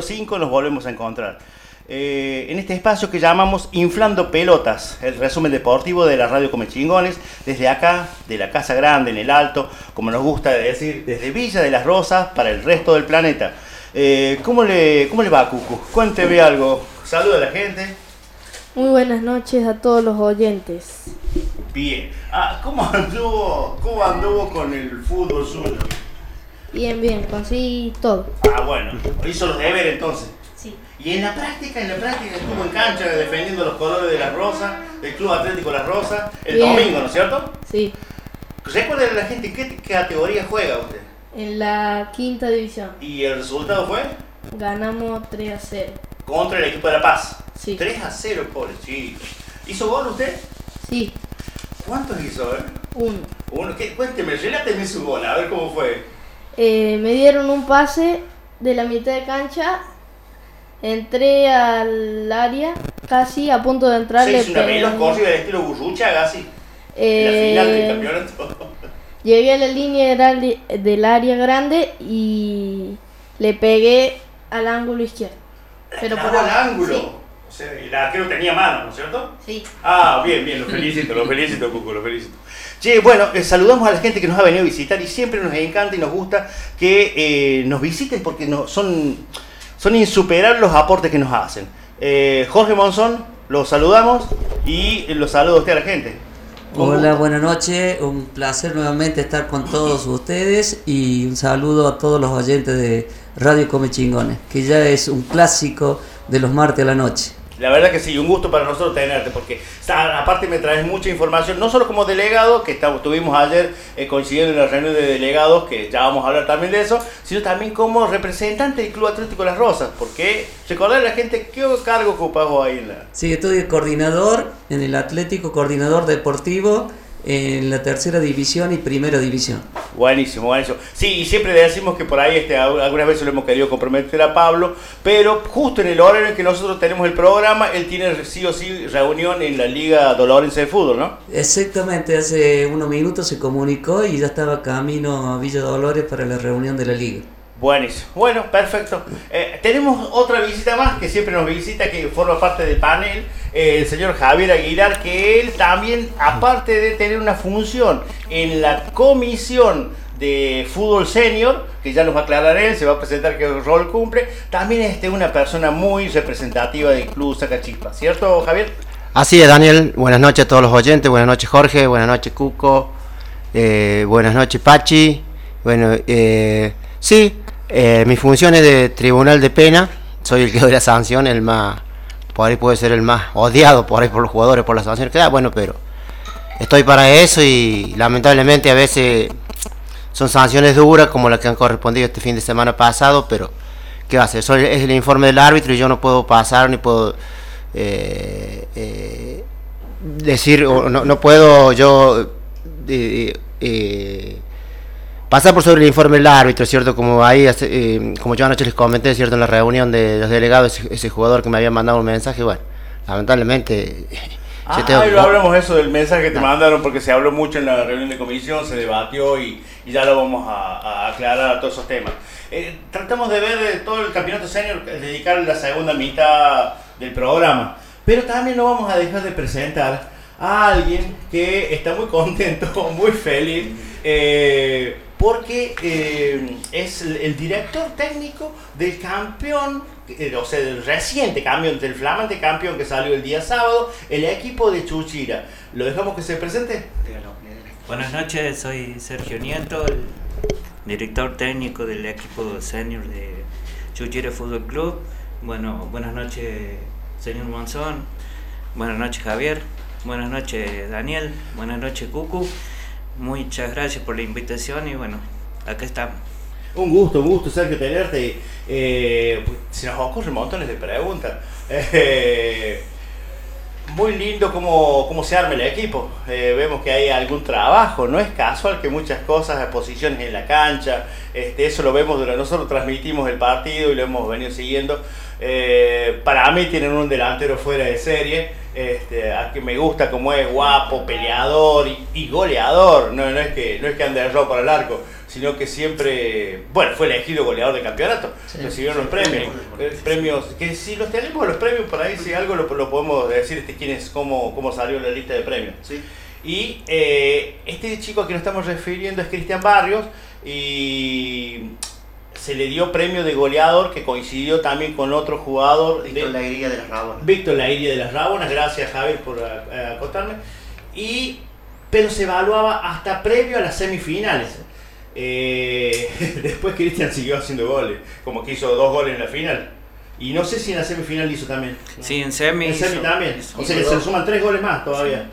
05 nos volvemos a encontrar. Eh, en este espacio que llamamos Inflando Pelotas, el resumen deportivo de la radio Comechingones, desde acá, de la Casa Grande, en el Alto, como nos gusta decir, desde Villa de las Rosas para el resto del planeta. Eh, ¿cómo, le, ¿Cómo le va, Cucu? Cuénteme algo. Saluda a la gente. Muy buenas noches a todos los oyentes. Bien. Ah, ¿cómo anduvo, cómo anduvo con el fútbol suyo? Bien, bien, conseguí todo. Ah, bueno. Hizo los deberes entonces. Sí. Y en la práctica, en la práctica estuvo en cancha defendiendo los colores de la Rosa, del Club Atlético La Rosa, el Bien. domingo, ¿no es cierto? Sí, Recuerda a la gente qué categoría juega usted. en la quinta división. Y el resultado fue Ganamos 3 a 0. contra el equipo de La Paz. Sí. 3 a 0, pobre chico. ¿Hizo gol usted? Sí, ¿Cuántos hizo, eh? uno. Uno, ¿qué? Cuénteme, reláteme su gol, a ver cómo fue. Eh, me dieron un pase de la mitad de cancha. Entré al área, casi a punto de entrar. Se hizo una veloz corrida del estilo Burruchaga, así. Eh, la final del campeonato. Llegué a la línea del área- del área grande y le pegué al ángulo izquierdo. Pero por al ángulo. sí. O sea, el arquero tenía mano, ¿no es cierto? Sí. Ah, bien, bien, lo felicito, lo felicito, Cuco, lo felicito. Che, bueno, eh, saludamos a la gente que nos ha venido a visitar y siempre nos encanta y nos gusta que eh, nos visiten porque no, son, son insuperables los aportes que nos hacen. Eh, Jorge Monzón, los saludamos y los saludo a usted a la gente. Hola, buenas noches. Un placer nuevamente estar con todos ustedes y un saludo a todos los oyentes de Radio Come Chingones, que ya es un clásico de los martes a la noche. La verdad que sí, un gusto para nosotros tenerte, porque aparte me traes mucha información, no solo como delegado, que estamos, tuvimos ayer eh, coincidiendo en la reunión de delegados, que ya vamos a hablar también de eso, sino también como representante del Club Atlético Las Rosas, porque recordar a la gente qué cargo ocupás vos ahí en la... Sí, estoy coordinador en el Atlético, coordinador deportivo en la tercera división y primera división. Buenísimo, buenísimo. Sí, y siempre le decimos que por ahí este, al- algunas veces lo hemos querido comprometer a Pablo, pero justo en el horario en que nosotros tenemos el programa, él tiene sí o sí reunión en la Liga Dolorense de Fútbol, ¿no? Exactamente, hace unos minutos se comunicó y ya estaba camino a Villa Dolores para la reunión de la liga. Buenísimo. Bueno, perfecto. Eh, tenemos otra visita más que siempre nos visita, que forma parte del panel, el señor Javier Aguilar, que él también, aparte de tener una función en la comisión de fútbol senior, que ya nos va a aclarar él, se va a presentar qué rol cumple, también es este, una persona muy representativa del club Sacachispa, ¿cierto Javier? Así es, Daniel. Buenas noches a todos los oyentes. Buenas noches, Jorge. Buenas noches, Cuco. Eh, buenas noches, Pachi. Bueno, eh, sí, eh, mi función es de tribunal de pena. Soy el que doy la sanción, el más. Por ahí puede ser el más odiado por ahí por los jugadores por las sanciones que da. Bueno, pero estoy para eso y lamentablemente a veces son sanciones duras como las que han correspondido este fin de semana pasado, pero ¿qué va a hacer? Soy, es el informe del árbitro y yo no puedo pasar ni puedo eh, eh, decir, o no, no puedo yo eh, pasar por sobre el informe del árbitro, ¿cierto? Como ahí, eh, como yo anoche les comenté, ¿cierto? En la reunión de los delegados, ese, ese jugador que me había mandado un mensaje, bueno, lamentablemente... Ah, tengo- ahí lo hablamos eso del mensaje que te mandaron porque se habló mucho en la reunión de comisión, se debatió y, y ya lo vamos a, a aclarar a todos esos temas. Eh, tratamos de ver eh, todo el campeonato senior, dedicarle la segunda mitad del programa, pero también no vamos a dejar de presentar a alguien que está muy contento, muy feliz, eh, porque eh, es el, el director técnico del campeón, eh, o sea, del reciente campeón, del flamante campeón que salió el día sábado, el equipo de Chuchira. ¿Lo dejamos que se presente? Buenas noches, soy Sergio Nieto, el director técnico del equipo senior de Chuchira Fútbol Club. Bueno, buenas noches, señor Monzón. Buenas noches, Javier. Buenas noches, Daniel. Buenas noches, Cucu. Muchas gracias por la invitación y bueno, acá estamos. Un gusto, un gusto, Sergio, tenerte. Eh, se nos ocurren montones de preguntas. Eh, muy lindo cómo, cómo se arma el equipo. Eh, vemos que hay algún trabajo. No es casual que muchas cosas, posiciones en la cancha, este, eso lo vemos durante nosotros transmitimos el partido y lo hemos venido siguiendo. Eh, para mí tienen un delantero fuera de serie. Este, a que me gusta como es guapo, peleador y, goleador. No, no es que no es que ande de ropa para el arco, sino que siempre, bueno, fue elegido goleador de campeonato, Sí. recibieron los premios, eh, premios, que si los tenemos los premios por ahí, si algo lo, lo podemos decir, este, quién es, cómo, cómo salió la lista de premios. Y eh, este chico a quien nos estamos refiriendo es Cristian Barrios y se le dio premio de goleador que coincidió también con otro jugador Víctor de- La Alegría de las Rabonas. Víctor Lairia de las Rabonas, gracias Javier por a- a- acotarme. Y, pero se evaluaba hasta previo a las semifinales. Eh, después Cristian siguió haciendo goles, como que hizo dos goles en la final. Y no sé si en la semifinal hizo también. Sí, en semi. En semi hizo- también. hizo- O sea que se le suman tres goles más todavía.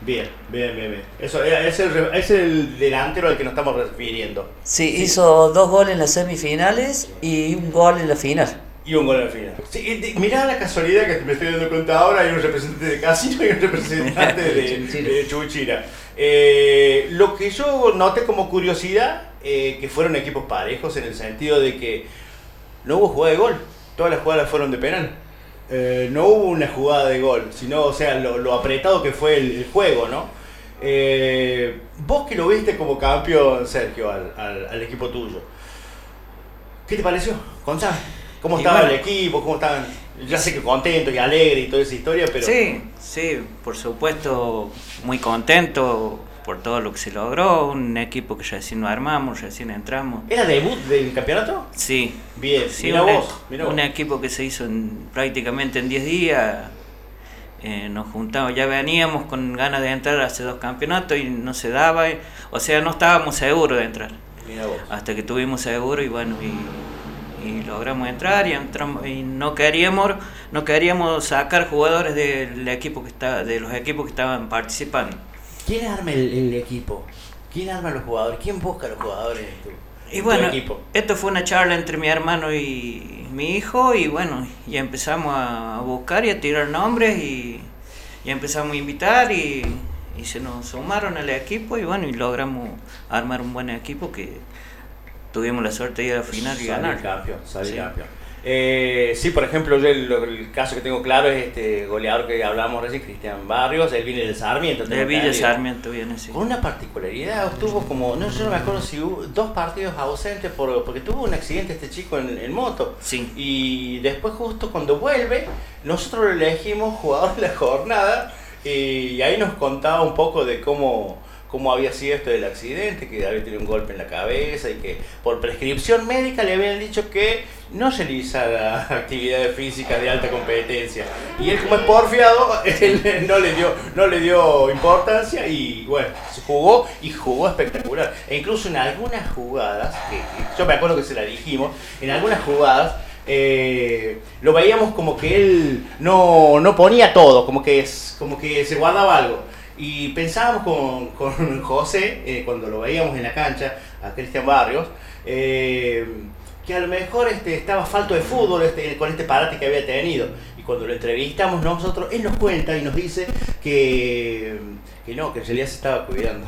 Bien, bien, bien, bien. Eso eh, es el, es el delantero al que nos estamos refiriendo. Sí, hizo dos goles en las semifinales y un gol en la final. Y un gol al final. Sí, mirá la casualidad que me estoy dando cuenta ahora, hay un representante de Casino y un representante de, de Chubuchira. Eh, lo que yo noté como curiosidad, eh, que fueron equipos parejos en el sentido de que no hubo jugada de gol, todas las jugadas fueron de penal. Eh, no hubo una jugada de gol, sino, o sea, lo, apretado que fue el, juego, ¿no? Eh, vos que lo viste como campeón, Sergio, al, al- al equipo tuyo, ¿qué te pareció? Contame. ¿Cómo estaba bueno. el equipo? ¿Cómo estaban? Ya sé que contento y alegre y toda esa historia, pero... Sí, sí, por supuesto, muy contento por todo lo que se logró. Un equipo que recién nos armamos, recién entramos. ¿Era debut del campeonato? Sí, Bien, sí mira un, e- vos, mira vos. un equipo que se hizo en- prácticamente en 10 días. Eh, nos juntamos, ya veníamos con ganas de entrar hace dos campeonatos y no se daba. O sea, no estábamos seguros de entrar. Mira vos. hasta que tuvimos seguro y bueno y, y logramos entrar y entramos y no queríamos no queríamos sacar jugadores del equipo que está de los equipos que estaban participando ¿Quién arma el, el equipo? ¿Quién arma los jugadores? ¿Quién busca a los jugadores en tu, y en tu bueno equipo? esto fue una charla entre mi hermano y mi hijo y bueno y empezamos a buscar y a tirar nombres y, y empezamos a invitar y, y se nos sumaron al equipo y bueno y logramos armar un buen equipo que tuvimos la suerte de ir a la final y ganar campeón, salir Sí. campeón. Eh, sí, por ejemplo, yo el, el caso que tengo claro es este goleador que hablábamos recién, Cristian Barrios, él viene del Sarmiento. De tengo Villa. Sarmiento viene, sí. Con una particularidad, tuvo como, no yo no me acuerdo si hubo dos partidos ausentes por, porque tuvo un accidente este chico en, en moto. Sí. Y después justo cuando vuelve, nosotros lo elegimos jugador de la jornada y ahí nos contaba un poco de cómo, cómo había sido esto del accidente, que había tenido un golpe en la cabeza y que por prescripción médica le habían dicho que no realizara actividades físicas de alta competencia. Y él como es porfiado, no le dio, no le dio importancia y bueno, se jugó y jugó espectacular. E incluso en algunas jugadas, yo me acuerdo que se la dijimos, en algunas jugadas eh, lo veíamos como que él no, no ponía todo, como que, como que se guardaba algo. Y pensábamos con, con José, eh, cuando lo veíamos en la cancha, a Cristian Barrios, eh, que a lo mejor este, estaba falto de fútbol este, con este parate que había tenido. Y cuando lo entrevistamos nosotros, él nos cuenta y nos dice que, que no, que en realidad se estaba cuidando.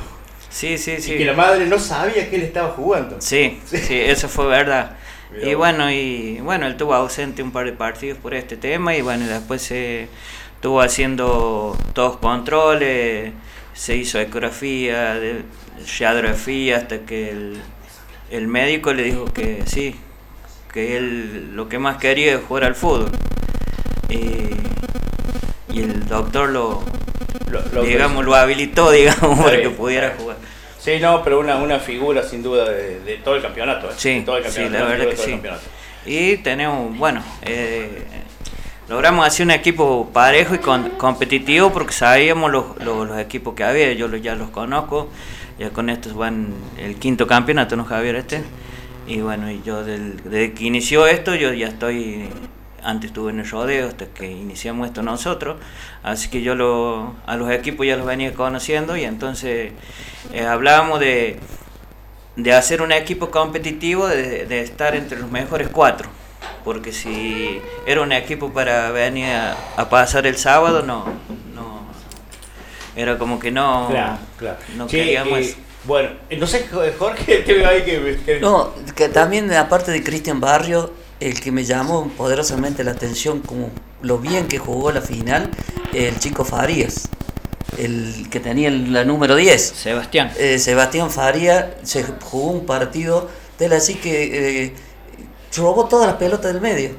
Sí, sí, Y sí. que la madre no sabía que él estaba jugando. Sí, sí, eso fue verdad. Mirá Y bueno, y bueno, él estuvo ausente un par de partidos por este tema y bueno, y después se estuvo haciendo todos controles, se hizo ecografía, radiografía hasta que el, el médico le dijo que sí, que él lo que más quería es jugar al fútbol. Y, y el doctor lo, Lo- lo digamos, lo habilitó, digamos, para que pudiera jugar. Sí, no, pero una, una figura sin duda de, de todo el campeonato. ¿eh? Sí, De todo el sí, campeonato, la una verdad que sí. Y tenemos, bueno, eh, logramos hacer un equipo parejo y con- competitivo porque sabíamos los, los, equipos que había, yo ya los conozco, ya con estos van el quinto campeonato, ¿no, Javier? Este. Y bueno, yo desde que inició esto, yo ya estoy, antes estuve en el rodeo hasta que iniciamos esto nosotros, así que yo lo, a los equipos ya los venía conociendo y entonces eh, hablábamos de de hacer un equipo competitivo, de, de estar entre los mejores cuatro. Porque si era un equipo para venir a, a pasar el sábado, no, no. Era como que no. Claro, claro. No Che, queríamos. eh, bueno, no sé, Jorge, te veo ahí que... que- No, que también aparte de Cristian Barrio, el que me llamó poderosamente la atención como lo bien que jugó la final, el chico Farías. el que tenía la número 10. Sebastián. Eh, Sebastián Faría se jugó un partido de así que eh, robó todas las pelotas del medio.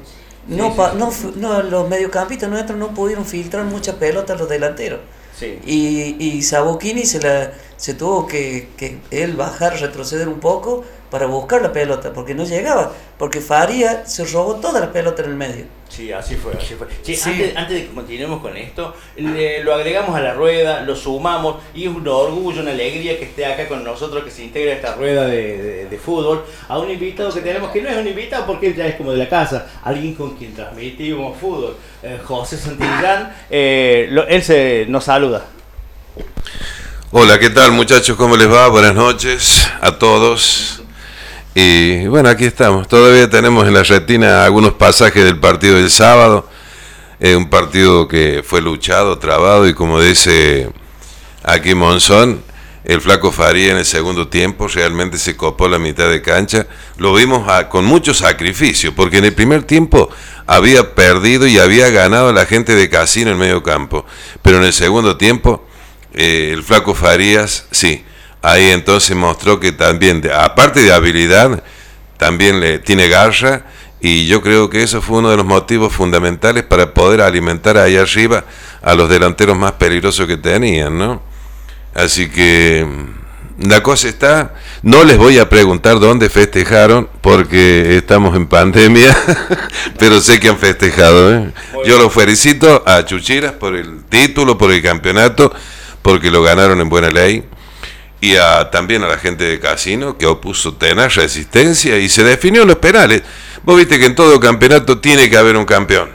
No, pa- no, fu- no, los mediocampistas nuestros no pudieron filtrar muchas pelotas a los delanteros. Sí. Y, y Sabuquini se, la, se tuvo que, que él bajar, retroceder un poco para buscar la pelota, porque no llegaba, porque Faría se robó todas las pelotas en el medio. Sí, así fue, así fue. Sí. Antes, antes de que continuemos con esto, le- lo agregamos a la rueda, lo sumamos y es un orgullo, una alegría que esté acá con nosotros, que se integre a esta rueda de, de- de fútbol, a un invitado que tenemos, que no es un invitado porque él ya es como de la casa, alguien con quien transmitimos fútbol, eh, José Santillán, eh, lo- él se, nos saluda. Hola, ¿qué tal muchachos? ¿Cómo les va? Buenas noches a todos. Y bueno, aquí estamos. Todavía tenemos en la retina algunos pasajes del partido del sábado. Un partido que fue luchado, trabado y como dice aquí Monzón, el flaco Faría en el segundo tiempo realmente se copó la mitad de cancha. Lo vimos a- con mucho sacrificio, porque en el primer tiempo había perdido y había ganado a la gente de Casino en medio campo. Pero en el segundo tiempo, eh, el flaco Farías, sí, ahí entonces mostró que también, aparte de habilidad, también le tiene garra y yo creo que eso fue uno de los motivos fundamentales para poder alimentar ahí arriba a los delanteros más peligrosos que tenían, ¿no? Así que mm, la cosa está, no les voy a preguntar dónde festejaron porque estamos en pandemia, pero sé que han festejado. ¿eh? Yo los felicito a Chuchiras por el título, por el campeonato, porque lo ganaron en buena ley y a, también a la gente de Casino que opuso tenaz resistencia y se definió en los penales. Vos viste que en todo campeonato tiene que haber un campeón.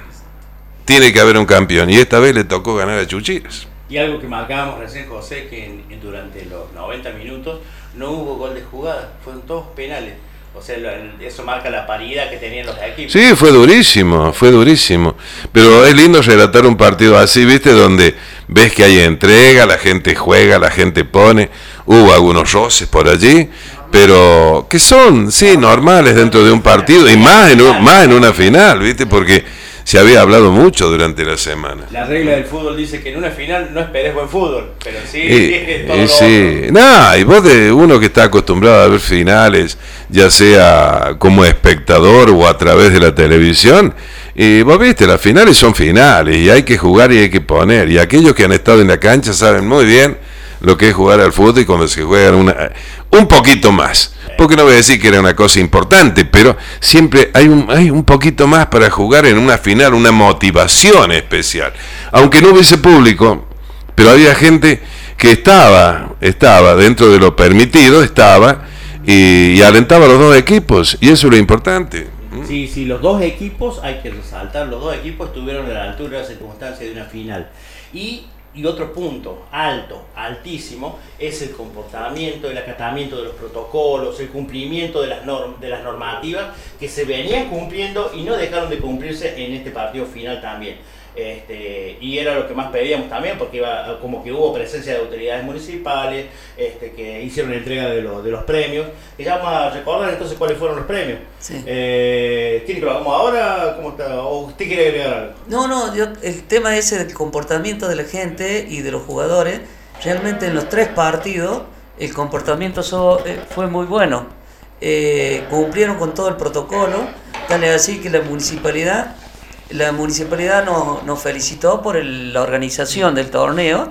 Tiene que haber un campeón. Y esta vez le tocó ganar a Chuchiras. Y algo que marcábamos recién, José, que en- durante los 90 minutos no hubo gol de jugada, fueron todos penales. O sea, eso marca la paridad que tenían los. Sí, fue durísimo, fue durísimo. Pero es lindo relatar un partido así, ¿viste? Donde ves que hay entrega, la gente juega, la gente pone. Hubo algunos roces por allí, pero que son, sí, normales dentro de un partido y más en, un- más en una final, ¿viste? Porque se había hablado mucho durante la semana. La regla del fútbol dice que en una final no esperes buen fútbol, pero sí, Y, todo sí, otro. nah, y vos de uno que está acostumbrado a ver finales, ya sea como espectador o a través de la televisión, y vos viste, las finales son finales y hay que jugar y hay que poner. Y aquellos que han estado en la cancha saben muy bien lo que es jugar al fútbol y cuando se juega una, un poquito más. Porque no voy a decir que era una cosa importante, pero siempre hay un, hay un poquito más para jugar en una final, una motivación especial. Aunque no hubiese público, pero había gente que estaba, estaba dentro de lo permitido, estaba y, alentaba a los dos equipos, y eso es lo importante. Sí, sí, los dos equipos, hay que resaltar, los dos equipos estuvieron a la altura de la circunstancia de una final. Y, y otro punto, alto, altísimo, es el comportamiento, el acatamiento de los protocolos, el cumplimiento de las, norm- de las normativas que se venían cumpliendo y no dejaron de cumplirse en este partido final también. Este, y era lo que más pedíamos también, porque iba, como que hubo presencia de autoridades municipales este, que hicieron la entrega de, los- de los premios. Y ya vamos a recordar entonces cuáles fueron los premios. Sí. Eh, ¿Quieren que lo hagamos ahora? ¿Cómo está? ¿O usted quiere agregar algo? No, no, yo, el tema ese del comportamiento de la gente y de los jugadores, realmente en los tres partidos el comportamiento so- eh, fue muy bueno. Eh, cumplieron con todo el protocolo, tal es así que la municipalidad, la municipalidad nos, nos felicitó por el- la organización del torneo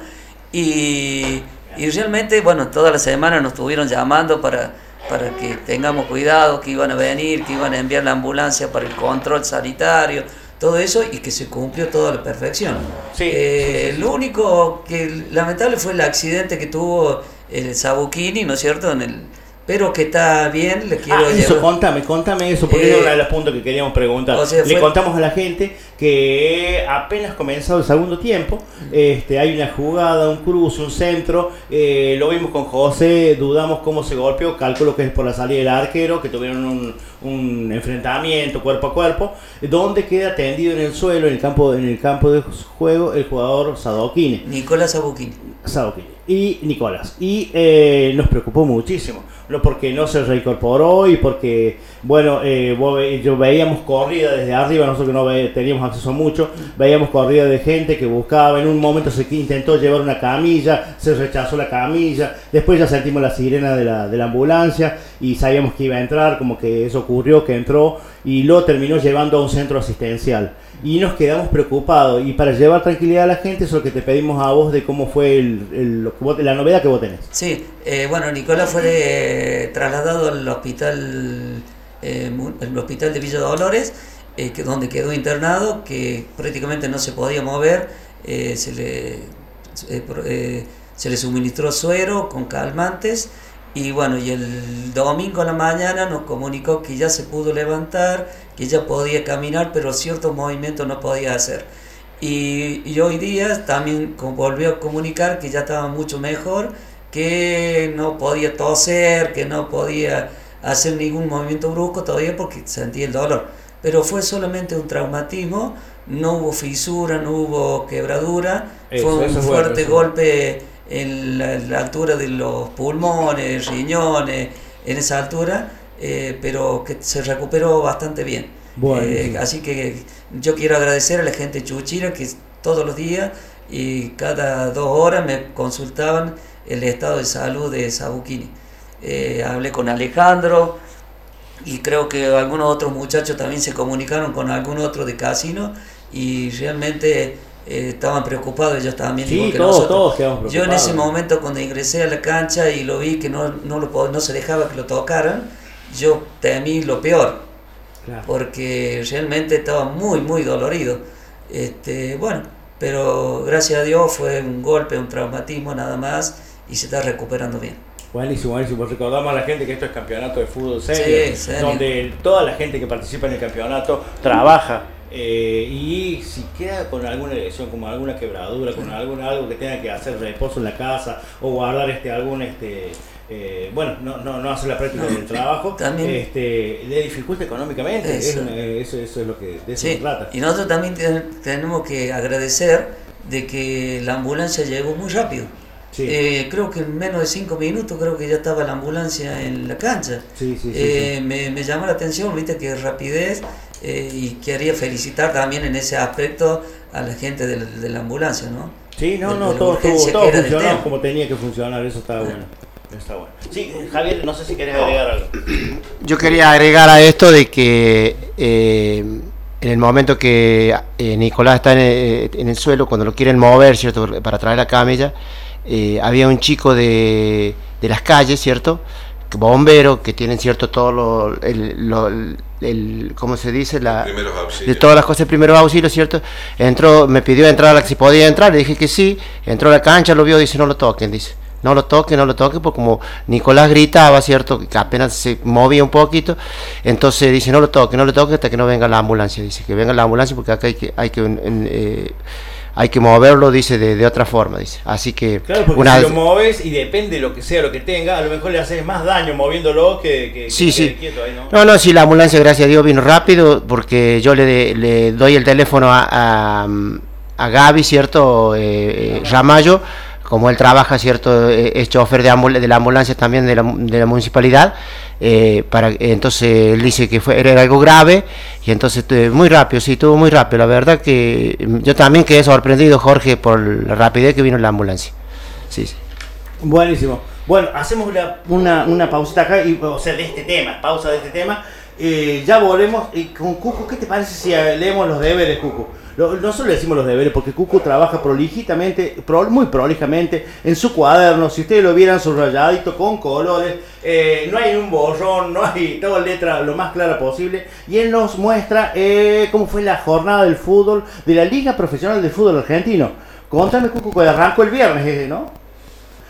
y, y realmente, bueno, toda la semana nos estuvieron llamando para, para que tengamos cuidado, que iban a venir, que iban a enviar la ambulancia para el control sanitario, todo eso y que se cumplió todo a la perfección. Sí, Eh, sí, sí, sí. Lo único que lamentable fue el accidente que tuvo el Sabuquini, ¿no es cierto? En el, pero que está bien, le quiero Ah, eso, llevar- contame, contame eso, porque Eh, era uno de los puntos que queríamos preguntar. o sea, Le fue- contamos a la gente que apenas comenzado el segundo tiempo, este, hay una jugada, un cruce, un centro, eh, lo vimos con José, dudamos cómo se golpeó, calculo que es por la salida del arquero, que tuvieron un, un enfrentamiento cuerpo a cuerpo, donde queda tendido en el suelo, en el campo, en el campo de juego, el jugador Sadokine. Nicolás Abuquín. Sadokine y Nicolás. Y eh, nos preocupó muchísimo, no porque no se reincorporó y porque, bueno, eh, yo veíamos corrida desde arriba, nosotros que no ve- teníamos acceso a mucho, veíamos corrida de gente que buscaba, en un momento se intentó llevar una camilla, se rechazó la camilla, después ya sentimos la sirena de la, de la ambulancia y sabíamos que iba a entrar, como que eso ocurrió, que entró y lo terminó llevando a un centro asistencial. Y nos quedamos preocupados. Y para llevar tranquilidad a la gente, eso es lo que te pedimos a vos de cómo fue la novedad que vos tenés. Sí, eh, bueno, Nicolás fue de- trasladado al hospital, eh, el hospital de Villa Dolores, eh, donde quedó internado, que prácticamente no se podía mover, eh, se, le, eh, eh, se le suministró suero con calmantes y bueno, y el domingo a la mañana nos comunicó que ya se pudo levantar, que ya podía caminar, pero ciertos movimientos no podía hacer. Y, y hoy día también volvió a comunicar que ya estaba mucho mejor, que no podía toser, que no podía hacer ningún movimiento brusco todavía porque sentía el dolor. Pero fue solamente un traumatismo, no hubo fisura, no hubo quebradura, Eso, fue un fuerte eso. golpe en la, la altura de los pulmones, riñones, en esa altura, eh, pero que se recuperó bastante bien. Bueno, Eh, sí. así que yo quiero agradecer a la gente de chuchira que todos los días y cada dos horas me consultaban el estado de salud de Sabuquini. Eh, hablé con Alejandro y creo que algunos otros muchachos también se comunicaron con algún otro de casino y realmente eh, estaban preocupados ellos también. Sí, igual que todos, nosotros. todos quedamos Yo en ese preocupados. momento cuando ingresé a la cancha y lo vi que no, no, lo, no se dejaba que lo tocaran, yo temí lo peor Claro. porque realmente estaba muy, muy dolorido. Este, bueno, pero gracias a Dios fue un golpe, un traumatismo nada más y se está recuperando bien. Buenísimo, buenísimo. Recordamos a la gente que esto es campeonato de fútbol serio, Sí, serio. donde toda la gente que participa en el campeonato trabaja. Eh, y si queda con alguna lesión, como alguna quebradura, con algún algo que tenga que hacer reposo en la casa o guardar este algún este eh, bueno, no, no, no hacer la práctica del trabajo, También- este, le dificulta económicamente. Es Eso. eso, eso es lo que de eso Sí, se trata. y nosotros también te- tenemos que agradecer de que la ambulancia llegó muy rápido. Sí. Eh, creo que en menos de cinco minutos creo que ya estaba la ambulancia en la cancha. Sí, sí, sí, Eh, Me, me llamó la atención, viste que rapidez eh, y quería felicitar también en ese aspecto a la gente de la, de la ambulancia, ¿no? Sí, no, de- no, de todo, todo, urgencia todo funcionó como tenía que funcionar, eso está bueno. Está bueno. Sí, Javier, no sé si querés agregar algo. Yo quería agregar a esto de que eh, en el momento que eh, Nicolás está en el, en el suelo, cuando lo quieren mover, ¿cierto? Para traer la camilla, eh, había un chico de, de las calles, ¿cierto? Bombero, que tienen, ¿cierto? Todo lo, el, lo- el- ¿cómo se dice? La, de todas las cosas de primeros auxilios, ¿cierto? Entró, me pidió entrar a la si podía entrar, le dije que sí, entró a la cancha, lo vio, dice no lo toquen, dice, no lo toquen, no lo toquen, porque como Nicolás gritaba, ¿cierto? Que apenas se movía un poquito, entonces dice no lo toquen, no lo toquen hasta que no venga la ambulancia, dice que venga la ambulancia porque acá hay que, hay que, eh, hay que moverlo, dice, de, de otra forma, dice. Así que Claro, porque una si lo moves y depende de lo que sea, lo que tenga, a lo mejor le haces más daño moviéndolo que, que, que Sí, que sí. quede quieto ahí, ¿no? No, no, sí, la ambulancia, gracias a Dios, vino rápido porque yo le, le doy el teléfono a, a, a Gaby, ¿cierto? Eh, eh, Ramallo, como él trabaja, ¿cierto? Eh, es chofer de, ambul- de la ambulancia también de la, de la municipalidad. Eh, para, entonces él dice que fue, era algo grave y entonces eh, muy rápido, sí, estuvo muy rápido. La verdad que mm, yo también quedé sorprendido, Jorge, por la rapidez que vino la ambulancia. Sí, sí. Buenísimo. Bueno, hacemos una, una, una pausita acá, y, o sea, de este tema, pausa de este tema. Ya volvemos. Y con Cucu, ¿qué te parece si eh, leemos los deberes, Cucu? Lo- No solo le decimos los deberes, porque Cucu trabaja prolijitamente, pro- muy prolijamente, en su cuaderno. Si ustedes lo vieran subrayadito, con colores, eh, no hay un borrón, no hay toda letra lo más clara posible. Y él nos muestra eh, cómo fue la jornada del fútbol, de la Liga Profesional de Fútbol Argentino. Contame, Cucu, que arrancó el viernes, ¿no?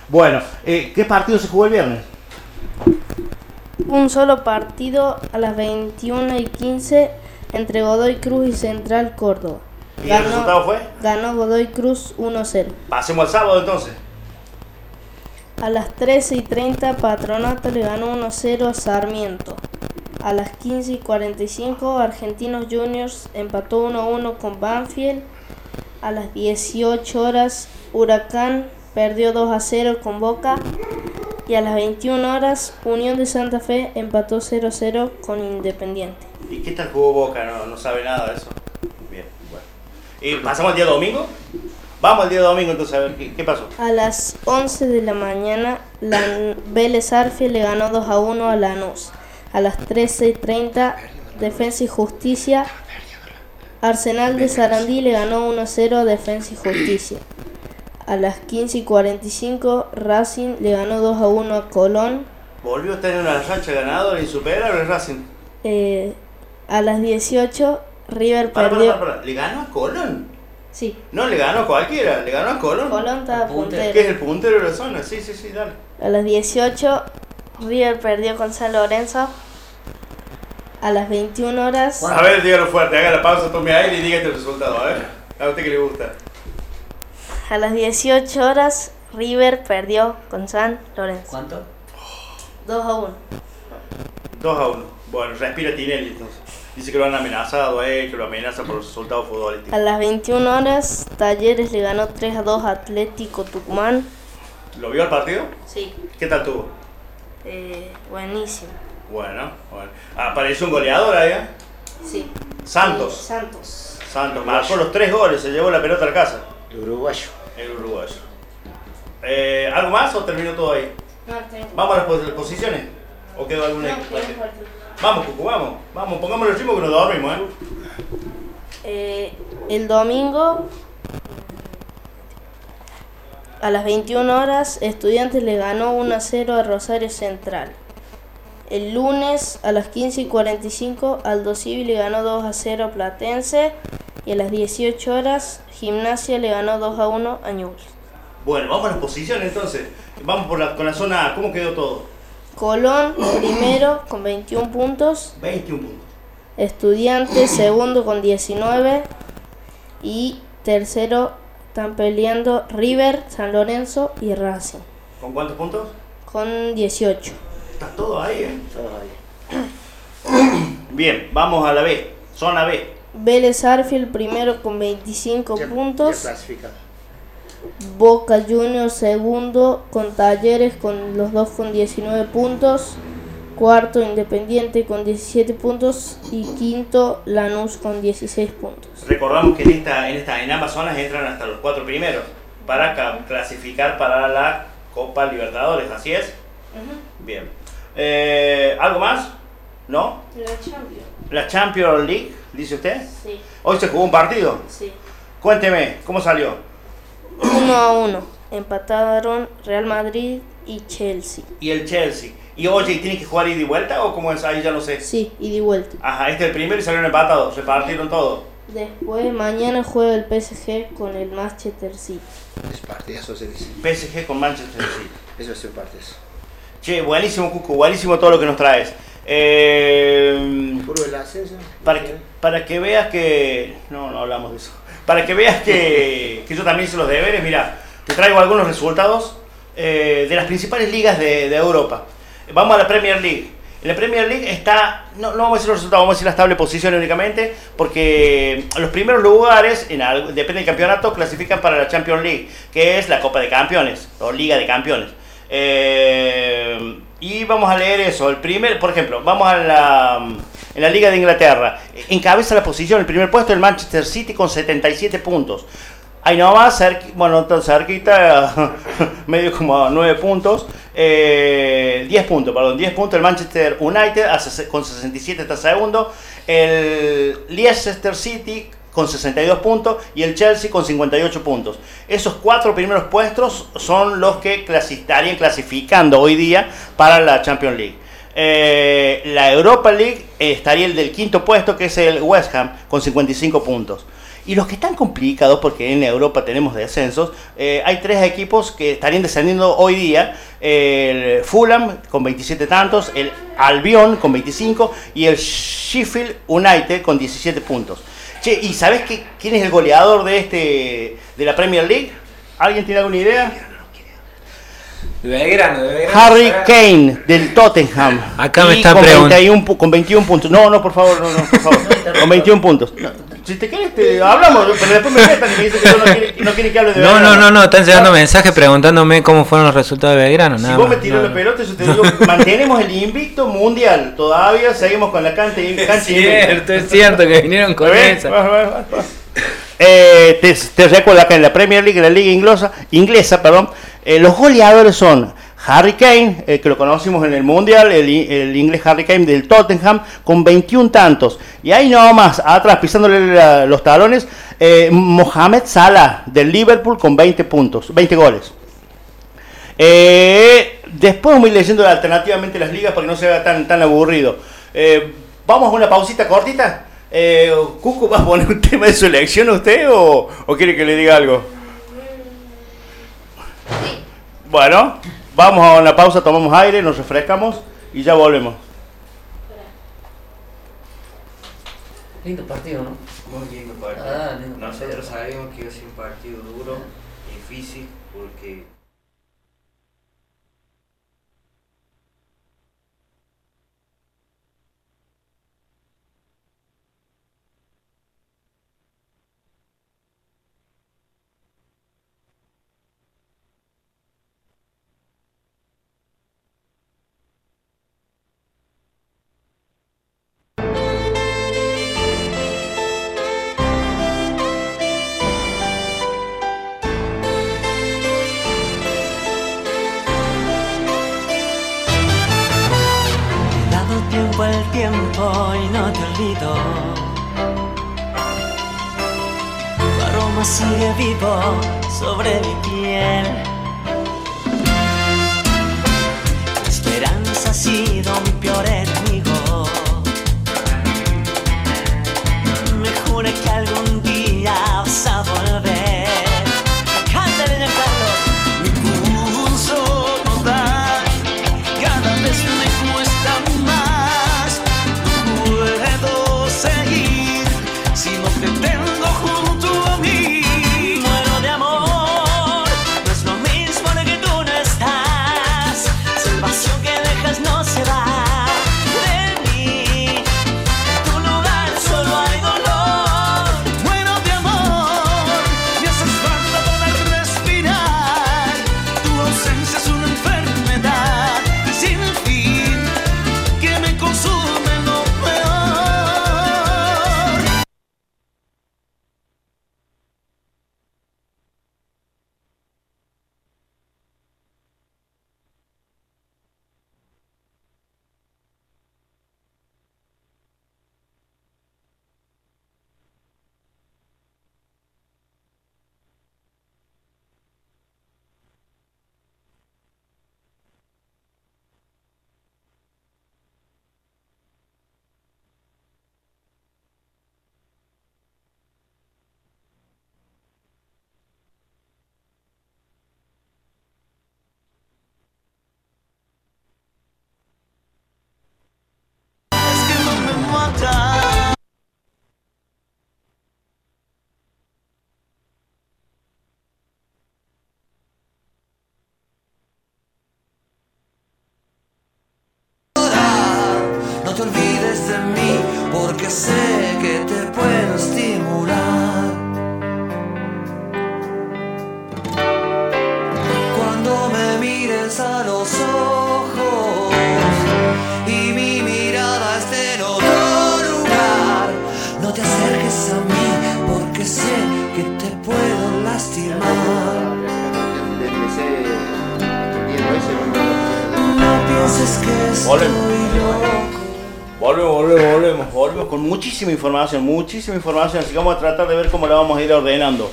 Bueno, ¿qué partido se jugó el viernes? Un solo partido a las 21 y 15 entre Godoy Cruz y Central Córdoba. ¿Y el resultado fue? ganó Godoy Cruz 1-0. Pasemos al sábado entonces. A las 13 y 30 Patronato le ganó 1-0 a Sarmiento. A las 15 y 45, Argentinos Juniors empató 1-1 con Banfield. A las 18 horas, Huracán perdió 2-0 con Boca. Y a las 21 horas, Unión de Santa Fe empató 0-0 con Independiente. ¿Y qué tal jugó Boca? No, no sabe nada de eso. Bien, bueno. ¿Y pasamos al día domingo? Vamos al día domingo entonces a ver qué, qué pasó. A las 11 de la mañana, la Vélez Arfield le ganó 2 a 1 a Lanús. A las 13.30, Defensa y Justicia. Arsenal de Sarandí le ganó 1 a 0 a Defensa y Justicia. A las 15 y 45, Racing le ganó 2 a 1 a Colón. Volvió a tener una racha ganadora insuperable el Racing. Eh, a las 18, River Para, perdió. para, para. ¿Le ganó a Colón? Sí, No, le ganó a cualquiera, le ganó a Colón. Colón estaba puntero. Que es puntero. el puntero de la zona, sí, sí, sí, dale. A las 18, River perdió con San Lorenzo. A las 21 horas. A ver, dígalo fuerte, haga la pausa, tome aire y dígate el resultado, a ver. A usted que le gusta. A las 18 horas, River perdió con San Lorenzo. ¿Cuánto? 2 a 1. 2 a 1. Bueno, respira Tinelli entonces. Dice que lo han amenazado a él, que lo amenaza por los resultados A futbolísticos. las 21 horas, Talleres le ganó 3 a 2 a Atlético Tucumán. ¿Lo vio el partido? Sí. ¿Qué tal tuvo? Eh, buenísimo. Bueno, bueno. Apareció un goleador ahí, ¿eh? Sí. Santos. Eh, Santos. Santos marcó los tres goles, se llevó la pelota a la casa. El uruguayo. El uruguayo. Eh, ¿Algo más o terminó todo ahí? No, tengo. ¿Vamos a las pos- posiciones? ¿O quedó alguna? No. Vamos, Cucu, vamos. Vamos, pongámosle el ritmo que nos dormimos, ¿eh? Eh, el domingo a las 21 horas Estudiantes le ganó 1 a 0 a Rosario Central. El lunes a las 15 y 45 Aldo Civi le ganó 2 a 0 a Platense y a las 18 horas Gimnasia le ganó 2 a 1 a Newell's. Bueno, vamos a las posiciones entonces. Vamos por la, con la zona A. ¿Cómo quedó todo? Colón primero con 21 puntos, 21 puntos. Estudiantes segundo con 19 y tercero están peleando River, San Lorenzo y Racing ¿Con cuántos puntos? con 18. Está todo ahí, ¿eh? Bien, vamos a la B. Zona B. Vélez Arfield primero con 25 Ya- puntos, ya clasificado. Boca Juniors segundo con Talleres con los dos con 19 puntos, cuarto Independiente con 17 puntos y quinto Lanús con 16 puntos. Recordamos que en, esta, en, esta, en ambas zonas entran hasta los cuatro primeros para ca- clasificar para la Copa Libertadores, ¿así es? Bien. Eh, ¿Algo más? ¿No? La Champions. ¿La Champions League, dice usted? Sí, Hoy se jugó un partido. sí. Cuénteme, ¿cómo salió? 1 a 1. Empataron Real Madrid y Chelsea. Y el Chelsea. Y oye, ¿y tiene que jugar ida y vuelta o cómo es? Ahí ya no sé. Sí, y de vuelta. Ajá, este es el primero y salieron empatados, repartieron todo. Después, mañana juega el PSG con el Manchester City. Es partidazo se dice. PSG con Manchester City. Eso es un partidazo. Che, buenísimo, Cucu, buenísimo todo lo que nos traes. Eh, para, que, para que veas que... No, no hablamos de eso. Para que veas que, que yo también hice los deberes, mira, te traigo algunos resultados eh, de las principales ligas de, de Europa. Vamos a la Premier League. En la Premier League está, no, no vamos a decir los resultados, vamos a decir las tablas de posiciones únicamente, porque los primeros lugares, en algo- depende del campeonato, clasifican para la Champions League, que es la Copa de Campeones, o Liga de Campeones. Eh, y vamos a leer eso. El primer, por ejemplo, vamos a la, en la Liga de Inglaterra. Encabeza la posición, el primer puesto, el Manchester City con 77 puntos. Ahí nomás, bueno, tan cerquita, medio como a 9 puntos. eh, 10 puntos, perdón, 10 puntos. El Manchester United con 67 está segundo. El Leicester City con 62 puntos y el Chelsea con 58 puntos. Esos cuatro primeros puestos son los que estarían clasificando hoy día para la Champions League. Eh, la Europa League eh, estaría el del quinto puesto, que es el West Ham, con 55 puntos. Y los que están complicados, porque en Europa tenemos descensos, eh, hay tres equipos que estarían descendiendo hoy día. El Fulham con 27 tantos, el Albion con 25 y el Sheffield United con 17 puntos. Che, ¿y sabes qué, quién es el goleador de este de la Premier League? ¿Alguien tiene alguna idea? De Belgrano, de Belgrano. Harry Kane del Tottenham. Acá me Y está con, preguntando. 21 pu- con 21 puntos. No, no, por favor, no, no, por favor. con 21 puntos. No, si te quieres, te hablamos, pero después me metan y me dicen que no quiere, no quiere que hable de No, Belgrano. no, no, no, están llegando mensajes preguntándome cómo fueron los resultados de Belgrano. Si Nada vos me más, tirás no, la no. pelota, yo te digo, mantenemos el invicto mundial. Todavía seguimos con la cancha, Es cierto, es cierto que vinieron con esa. Eh, te, te recuerdo acá en la Premier League, la Liga Inglesa, inglesa perdón, eh, los goleadores son Harry Kane, eh, que lo conocimos en el Mundial, el, inglés Harry Kane del Tottenham, con 21 tantos. Y ahí nomás, atrás, pisándole la- los talones, eh, Mohamed Salah del Liverpool con 20 puntos, 20 goles. Eh, después voy leyendo alternativamente las ligas para que no se vea tan, tan aburrido. Eh, Vamos a una pausita cortita. ¿Cuco va a poner un tema de su elección usted o, o quiere que le diga algo? Bueno, vamos a una pausa, tomamos aire, nos refrescamos y ya volvemos. Lindo partido, ¿no? Muy lindo partido. Ah, lindo Nosotros partido. sabíamos que iba a ser un partido duro, difícil, Tu aroma sigue vivo sobre mi piel. Porque sé que te puedo estimular. Cuando me mires a los ojos y mi mirada esté en otro lugar, no te acerques a mí porque sé que te puedo lastimar. No pienses que estoy Volvemos. Volvemos, volvemos, volvemos, volvemos con muchísima información, muchísima información, así que vamos a tratar de ver cómo la vamos a ir ordenando.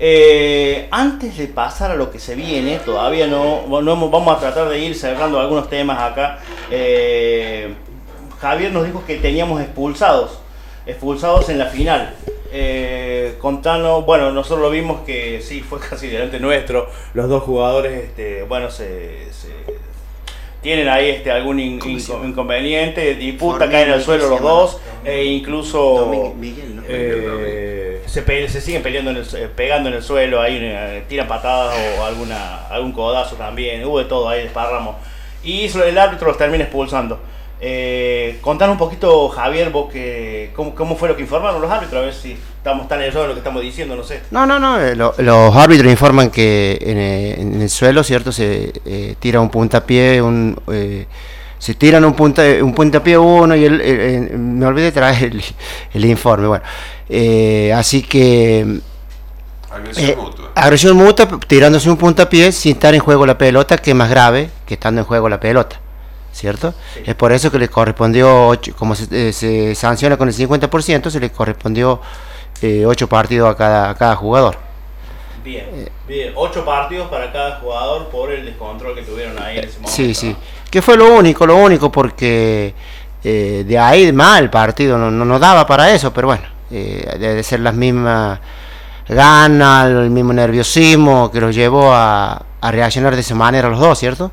Eh, antes de pasar a lo que se viene, todavía no, no vamos a tratar de ir cerrando algunos temas acá. Eh, Javier nos dijo que teníamos expulsados, expulsados en la final. Eh, contanos, bueno, nosotros lo vimos que sí, fue casi delante nuestro, los dos jugadores, este, bueno, se tienen ahí este algún in- inco- inconveniente, disputa, Formiga, caen al suelo los dos, e incluso Miguel- ¿no? eh, se, pe- se siguen peleando en el, pegando en el suelo, ahí eh, tiran patadas o alguna, algún codazo también, hubo de todo ahí, desparramos. Y el árbitro los termina expulsando. Eh, contanos un poquito, Javier, vos que, cómo, cómo fue lo que informaron los árbitros, a ver si estamos tan errados en lo que estamos diciendo, no sé. No, no, no. eh, lo- los árbitros informan que en, eh, en el suelo, ¿cierto? Se eh, tira un puntapié, un, eh, se tiran un, punta, un puntapié uno y el, el- el- me olvidé de traer el, el informe. Bueno, eh, así que Agresión eh, mutua. agresión mutua tirándose un puntapié sin estar en juego la pelota, que es más grave que estando en juego la pelota. ¿Cierto? Es por eso que le correspondió, ocho- como se, eh, se sanciona con el 50%, se le correspondió 8 partidos a cada, a cada jugador. Bien, Eh. bien. Ocho partidos para cada jugador por el descontrol que tuvieron ahí en ese momento. Sí, sí. Que fue lo único, lo único, porque eh, de ahí mal el partido no, no, no daba para eso, pero bueno, eh, debe ser las mismas ganas, el mismo nerviosismo que los llevó a, a reaccionar de esa manera los dos, ¿cierto?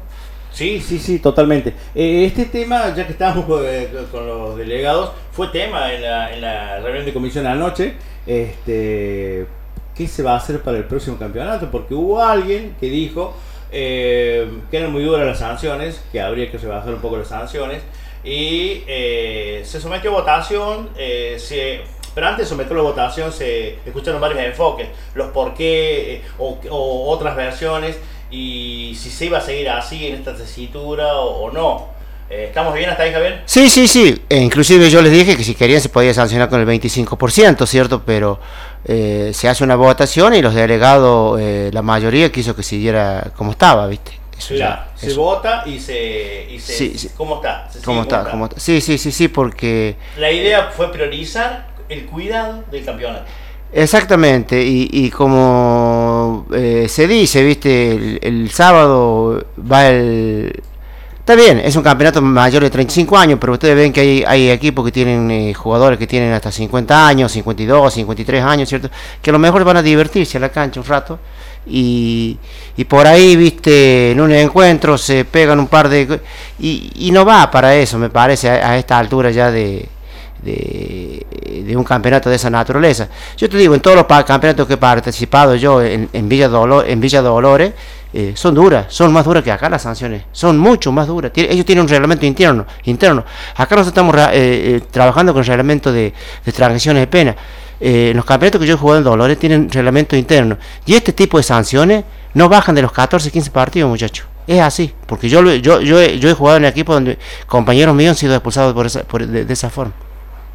Sí, sí, sí, totalmente. Eh, este tema, ya que estábamos con, eh, con los delegados, fue tema en la, en la reunión de comisión anoche. Este, ¿Qué se va a hacer para el próximo campeonato? Porque hubo alguien que dijo eh, que eran muy duras las sanciones, que habría que rebajar un poco las sanciones. Y eh, se sometió a votación, eh, se, pero antes de someterlo a votación se escucharon varios enfoques, los por qué eh, o, o otras versiones y si se iba a seguir así en esta tesitura o, o no. Eh, ¿Estamos bien hasta ahí, Javier? Sí, sí, sí. E inclusive yo les dije que si querían se podía sancionar con el 25%, ¿cierto? Pero eh, se hace una votación y los delegados, eh, la mayoría quiso que siguiera como estaba, ¿viste? Eso ya, se eso. vota y se... Y se Sí, sí. ¿Cómo está? Se ¿Cómo está? ¿Cómo está? Sí, sí, sí, sí, porque... La idea fue priorizar el cuidado del campeonato. Exactamente, y, como eh, se dice, viste, el, el sábado va el... Está bien, es un campeonato mayor de 35 años, pero ustedes ven que hay, hay equipos que tienen eh, jugadores que tienen hasta 50 años, 52, 53 años, ¿cierto? Que a lo mejor van a divertirse a la cancha un rato. Y, y por ahí, viste, en un encuentro se pegan un par de... Y, y no va para eso, me parece, a, a esta altura ya de, de, un campeonato de esa naturaleza. Yo te digo, en todos los campeonatos que he participado yo en, en Villa, Dolor, en Villa Dolores, eh, son duras, son más duras que acá las sanciones, son mucho más duras. Ellos tienen un reglamento interno. interno. Acá nosotros estamos eh, eh, trabajando con el reglamento de, de de pena. Eh, los campeonatos que yo he jugado en Dolores tienen reglamento interno. Y este tipo de sanciones no bajan de los 14, 15 partidos, muchachos. Es así, porque yo, lo- yo, yo, he, yo he jugado en equipos donde compañeros míos han sido expulsados por esa, por- de esa forma.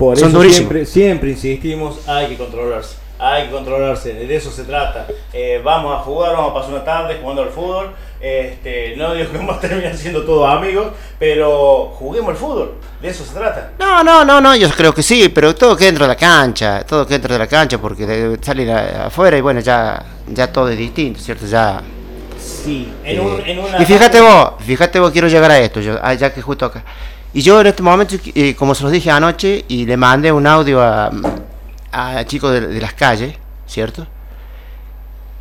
Por Son eso siempre, siempre insistimos, hay que controlarse, hay que controlarse, de eso se trata. Eh, vamos a jugar, vamos a pasar una tarde jugando al fútbol. Este, no digo que vamos a terminar siendo todos amigos, pero juguemos al fútbol, de eso se trata. No, no, no, no, yo creo que sí, pero todo que dentro de la cancha, todo que dentro de la cancha, porque salir afuera y bueno, ya, ya todo es distinto, ¿cierto? Ya. Sí, en, eh, en una... y fíjate vos, fíjate vos, quiero llegar a esto, yo, ah, ya que justo acá. Y yo en este momento, eh, como se los dije anoche, y le mandé un audio a, a chicos de, las calles, ¿cierto?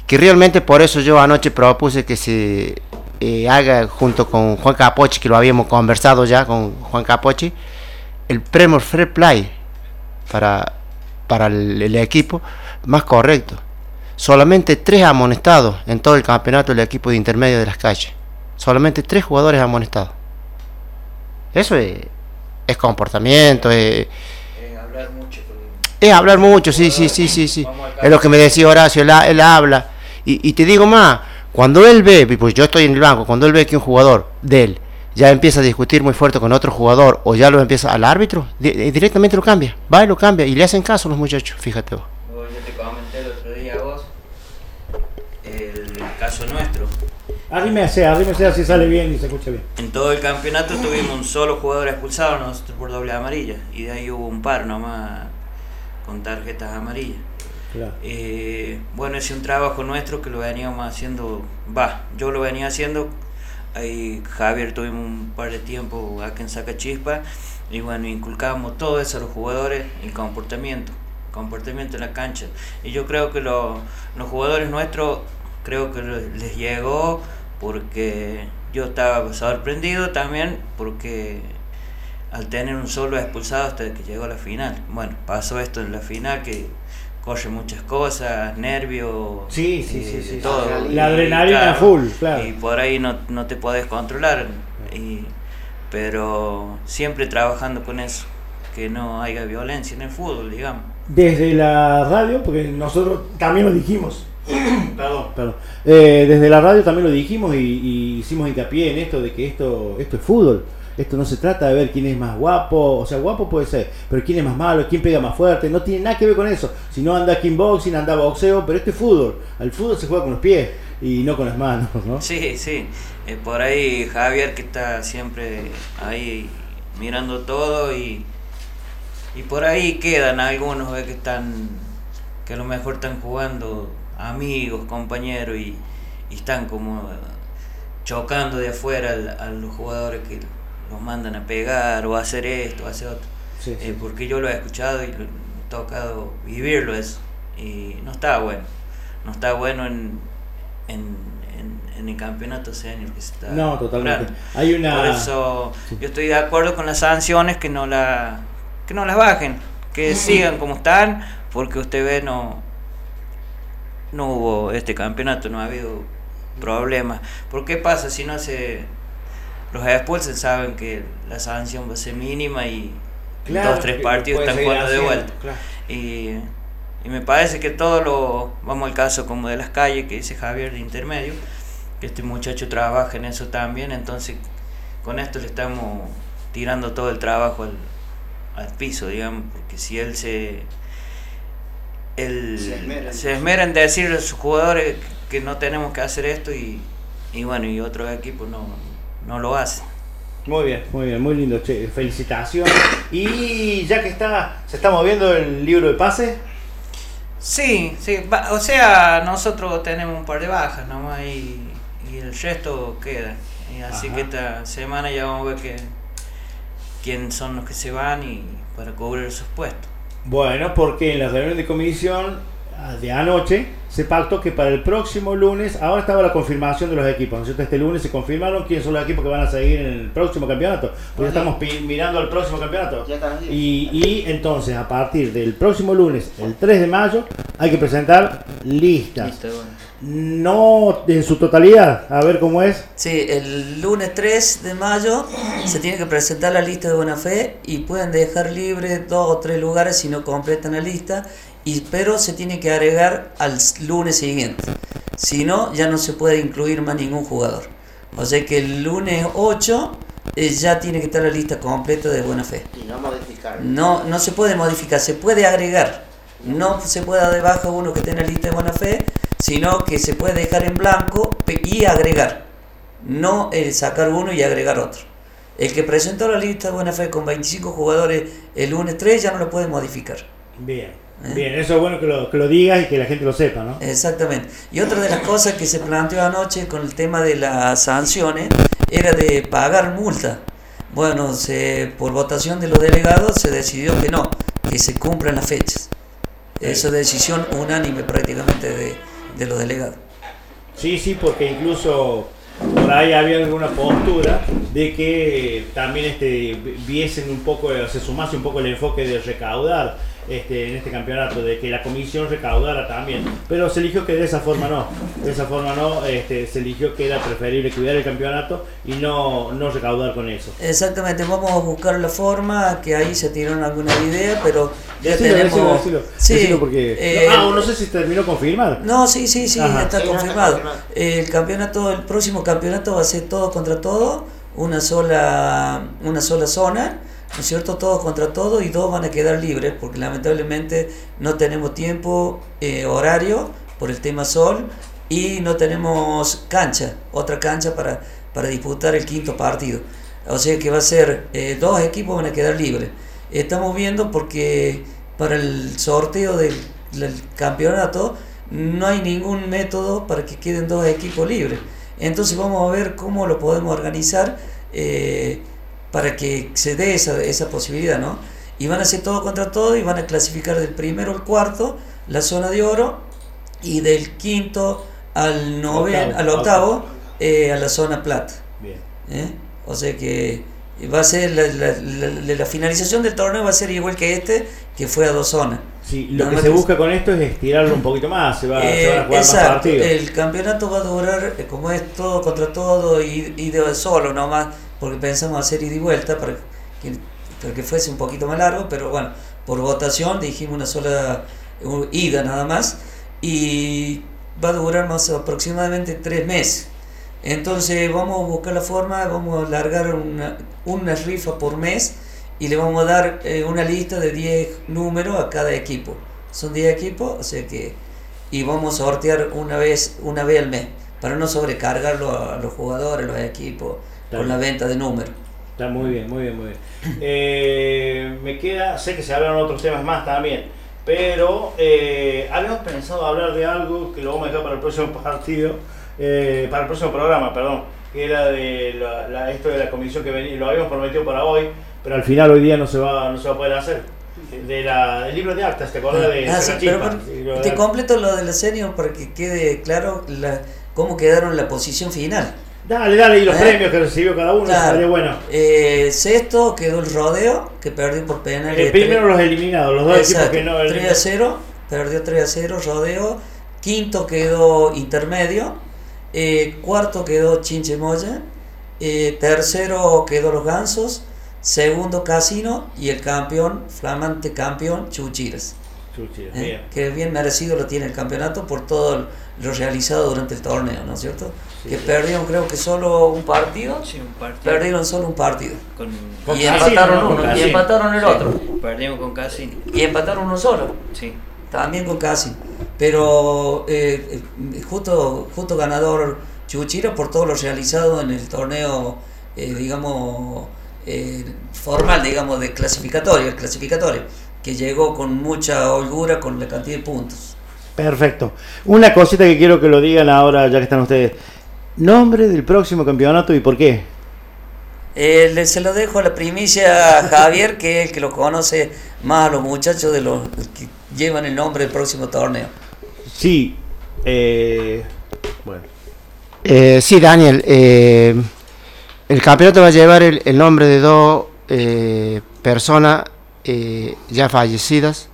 Que realmente por eso yo anoche propuse que se eh, haga junto con Juan Capochi, que lo habíamos conversado ya con Juan Capochi, el premio Free Play para, para el, el equipo más correcto. Solamente tres amonestados en todo el campeonato del equipo de intermedio de las calles. Solamente tres jugadores amonestados. Eso es, es comportamiento, es, hablar mucho es hablar mucho, sí, sí, sí, sí, sí. Es lo que me decía Horacio, él, ha- él habla. Y, y te digo más, cuando él ve, pues yo estoy en el banco, cuando él ve que un jugador de él ya empieza a discutir muy fuerte con otro jugador o ya lo empieza al árbitro, eh, directamente lo cambia, va y lo cambia y le hacen caso los muchachos, fíjate vos. Yo te comenté el otro día a vos el caso nuestro. Arrímese, arrímese así sale bien y se escucha bien. En todo el campeonato tuvimos un solo jugador expulsado nosotros por doble amarilla y de ahí hubo un par nomás con tarjetas amarillas. Claro. Eh, bueno, es un trabajo nuestro que lo veníamos haciendo, va, yo lo venía haciendo, ahí Javier tuvimos un par de tiempo acá en Sacachispa y bueno, inculcábamos todo eso a los jugadores, el comportamiento, comportamiento en la cancha. Y yo creo que lo- los jugadores nuestros, creo que les llegó porque yo estaba sorprendido también porque al tener un solo expulsado hasta que llegó a la final. Bueno, pasó esto en la final que corre muchas cosas, nervios, Sí, sí, eh, sí, de sí. todo. La adrenalina full, claro. Y por ahí no, no te podés controlar, y, pero siempre trabajando con eso, que no haya violencia en el fútbol, digamos. Desde la radio, porque nosotros también lo dijimos. perdón, perdón. Eh, desde la radio también lo dijimos y, y hicimos hincapié en esto de que esto, esto es fútbol. Esto no se trata de ver quién es más guapo, o sea, guapo puede ser, pero quién es más malo, quién pega más fuerte, no tiene nada que ver con eso. Si no anda kickboxing, anda boxeo, pero esto es fútbol. Al fútbol se juega con los pies y no con las manos, ¿no? Sí, sí. Eh, por ahí Javier que está siempre ahí mirando todo y, y por ahí quedan algunos eh, que están que a lo mejor están jugando amigos, compañeros y, y están como eh, chocando de afuera al- a, los jugadores que los mandan a pegar o a hacer esto o a hacer otro. Sí, sí. Eh, porque yo lo he escuchado y lo, me ha tocado vivirlo eso. Y no está bueno. No está bueno en, en, en, en el campeonato senior que se está No, totalmente. jugando. Hay una- Por eso yo estoy de acuerdo con las sanciones que no la que no las bajen, que sigan como están, porque usted ve no no hubo este campeonato, no ha habido problemas. ¿Por qué pasa si no se los expulsan saben que la sanción va a ser mínima y Claro, dos tres partidos están jugando de vuelta. claro. Y, y me parece que todo lo, vamos al caso como de las calles que dice Javier de intermedio, que este muchacho trabaja en eso también, entonces con esto le estamos tirando todo el trabajo al, al piso, digamos, porque si él se... Se esmera en se esmera en decirle a sus jugadores que no tenemos que hacer esto y, y bueno, y otros equipos no, no lo hacen. Muy bien, muy bien, muy lindo, che, felicitaciones. Y ya que está, se está moviendo el libro de pase, Sí, sí, va- o sea, nosotros tenemos un par de bajas nomás y, y el resto queda. Y así Ajá. que esta semana ya vamos a ver que, quién son los que se van y para cubrir esos puestos. Bueno, porque en la reunión de comisión ah, de anoche se pactó que para el próximo lunes, ahora estaba la confirmación de los equipos, ¿no es cierto? Este lunes se confirmaron quiénes son los equipos que van a seguir en el próximo campeonato, porque ya estamos mirando al próximo campeonato. Y, y entonces, a partir del próximo lunes, el 3 de mayo, hay que presentar listas. Listo, bueno. No en su totalidad, a ver cómo es. Sí, el lunes 3 de mayo se tiene que presentar la lista de buena fe y pueden dejar libre dos o tres lugares si no completan la lista, y, pero se tiene que agregar al lunes siguiente. Si no, ya no se puede incluir más ningún jugador. O sea que el lunes 8 eh, ya tiene que estar la lista completa de buena fe. Y no modificar. No, no se puede modificar, se puede agregar. No se puede dar de baja uno que esté en la lista de buena fe, sino que se puede dejar en blanco y agregar. No eh, sacar uno y agregar otro. El que presentó la lista de buena fe con 25 jugadores el lunes 3 ya no lo puede modificar. Bien, ¿Eh? bien, eso es bueno que lo, que lo digas y que la gente lo sepa, ¿no? Exactamente. Y otra de las cosas que se planteó anoche con el tema de las sanciones era de pagar multa. Bueno, se, por votación de los delegados se decidió que no, que se cumplan las fechas. Esa es decisión unánime prácticamente de, de los delegados. Sí, sí, porque incluso por ahí había alguna postura de que también este, viesen un poco, se sumase un poco el enfoque de recaudar este, en este campeonato, de que la comisión recaudara también. Pero se eligió que de esa forma no, de esa forma no, este, se eligió que era preferible cuidar el campeonato y no, no recaudar con eso. Exactamente, vamos a buscar la forma, que ahí se tiraron algunas ideas, pero ya Decilo, tenemos... decilo, decilo, Sí, decilo porque... eh, ah, no sé si terminó confirmar. No, sí, sí, sí, Ajá. está Sí, ya está confirmado. confirmado. El campeonato, el próximo campeonato va a ser todo contra todo, una sola, una sola zona, ¿no es cierto? Todos contra todo y dos van a quedar libres porque lamentablemente no tenemos tiempo, eh, horario por el tema sol y no tenemos cancha, otra cancha para, para disputar el quinto partido. O sea que va a ser, eh, dos equipos van a quedar libres. Estamos viendo porque para el sorteo del, del campeonato no hay ningún método para que queden dos equipos libres. Entonces vamos a ver cómo lo podemos organizar eh, para que se dé esa, esa posibilidad, ¿no? Y van a ser todo contra todo y van a clasificar del primero al cuarto la zona de oro y del quinto al noveno, Octavo, al octavo eh, a la zona plata. Bien. ¿eh? O sea que va a ser la, la- la- la- la finalización del torneo va a ser igual que este, que fue a dos zonas. Sí, lo Nada que más se busca con esto es estirarlo un poquito más, se, va, se Eh, van a jugar más exacto, partidos. el campeonato va a durar, eh, como es todo contra todo y, y de solo nomás, porque pensamos hacer ida y vuelta para que, para que fuese un poquito más largo, pero bueno, por votación dijimos una sola ida nada más y va a durar más aproximadamente tres meses. Entonces vamos a buscar la forma, vamos a largar una, una rifa por mes y le vamos a dar eh, una lista de 10 números a cada equipo. Son 10 equipos, o sea que... Y vamos a sortear una vez, una vez al mes, para no sobrecargarlo a los jugadores, a los equipos, Claro. con la venta de números. Está muy bien, muy bien, muy bien. Eh, me queda, sé que se hablaron otros temas más también, pero eh, habíamos pensado hablar de algo que lo vamos a dejar para el próximo partido, eh, para el próximo programa, perdón, que era de la, la- esto de la comisión que venía, lo habíamos prometido para hoy, pero al final hoy día no se va, no se va a poder hacer. De la, del libro de actas, ¿te acordás de Ah, sí, pero te completo lo de la senior para que quede claro la, cómo quedaron la posición final. Dale, dale, y los ¿Eh? premios que recibió cada uno, Claro. estaría bueno. Eh, sexto quedó el rodeo, que perdió por penal. Eh, primero los eliminados, los dos equipos que no... 3 a 0, perdió 3 a 0, rodeo. Quinto quedó intermedio. Eh, cuarto quedó Chinche Moya. Eh, tercero quedó los Gansos. Segundo Casino. Y el campeón, flamante campeón, Chuchiras. ¿Eh? Que bien merecido lo tiene el campeonato por todo lo realizado durante el torneo, ¿no es cierto? que perdieron creo que solo un partido. Sí, un partido. Perdieron solo un partido. Con, Con y empataron ¿no? Con uno, y empataron el otro. perdimos con Casino. Y empataron uno solo. Sí. También con Casi. Pero eh, justo, justo ganador Chuchira por todo lo realizado en el torneo, eh, digamos, eh, formal, digamos, de clasificatorio, el clasificatorio, que llegó con mucha holgura con la cantidad de puntos. Perfecto. Una cosita que quiero que lo digan ahora, ya que están ustedes. Nombre del próximo campeonato y por qué. Eh, le- se lo dejo a la primicia a Javier, que es el que lo conoce más a los muchachos de los que llevan el nombre del próximo torneo. Sí. Eh, bueno. Eh, sí, Daniel. eh, el campeonato va a llevar el, el nombre de dos eh, personas eh, ya fallecidas.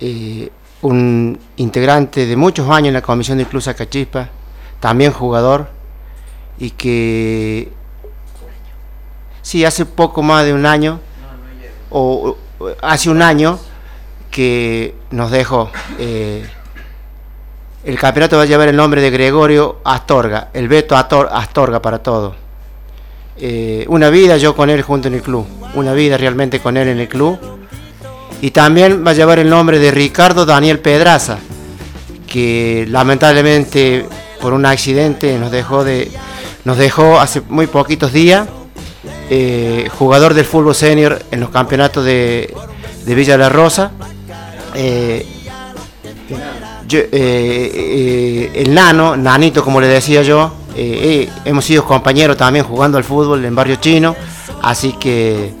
eh, un integrante de muchos años en la comisión del Club Sacachispa, también jugador, y que sí, hace poco más de un año, o, hace un año, que nos dejó. eh, el campeonato va a llevar el nombre de Gregorio Astorga, el Beto Astor- Astorga para todo. Eh, una vida yo con él junto en el club, una vida realmente con él en el club. Y también va a llevar el nombre de Ricardo Daniel Pedraza, que lamentablemente por un accidente nos dejó, de, nos dejó hace muy poquitos días. eh, jugador del fútbol senior en los campeonatos de, de Villa La Rosa. Eh, el nano, nanito como le decía yo, eh, eh, hemos sido compañeros también jugando al fútbol en Barrio Chino, así que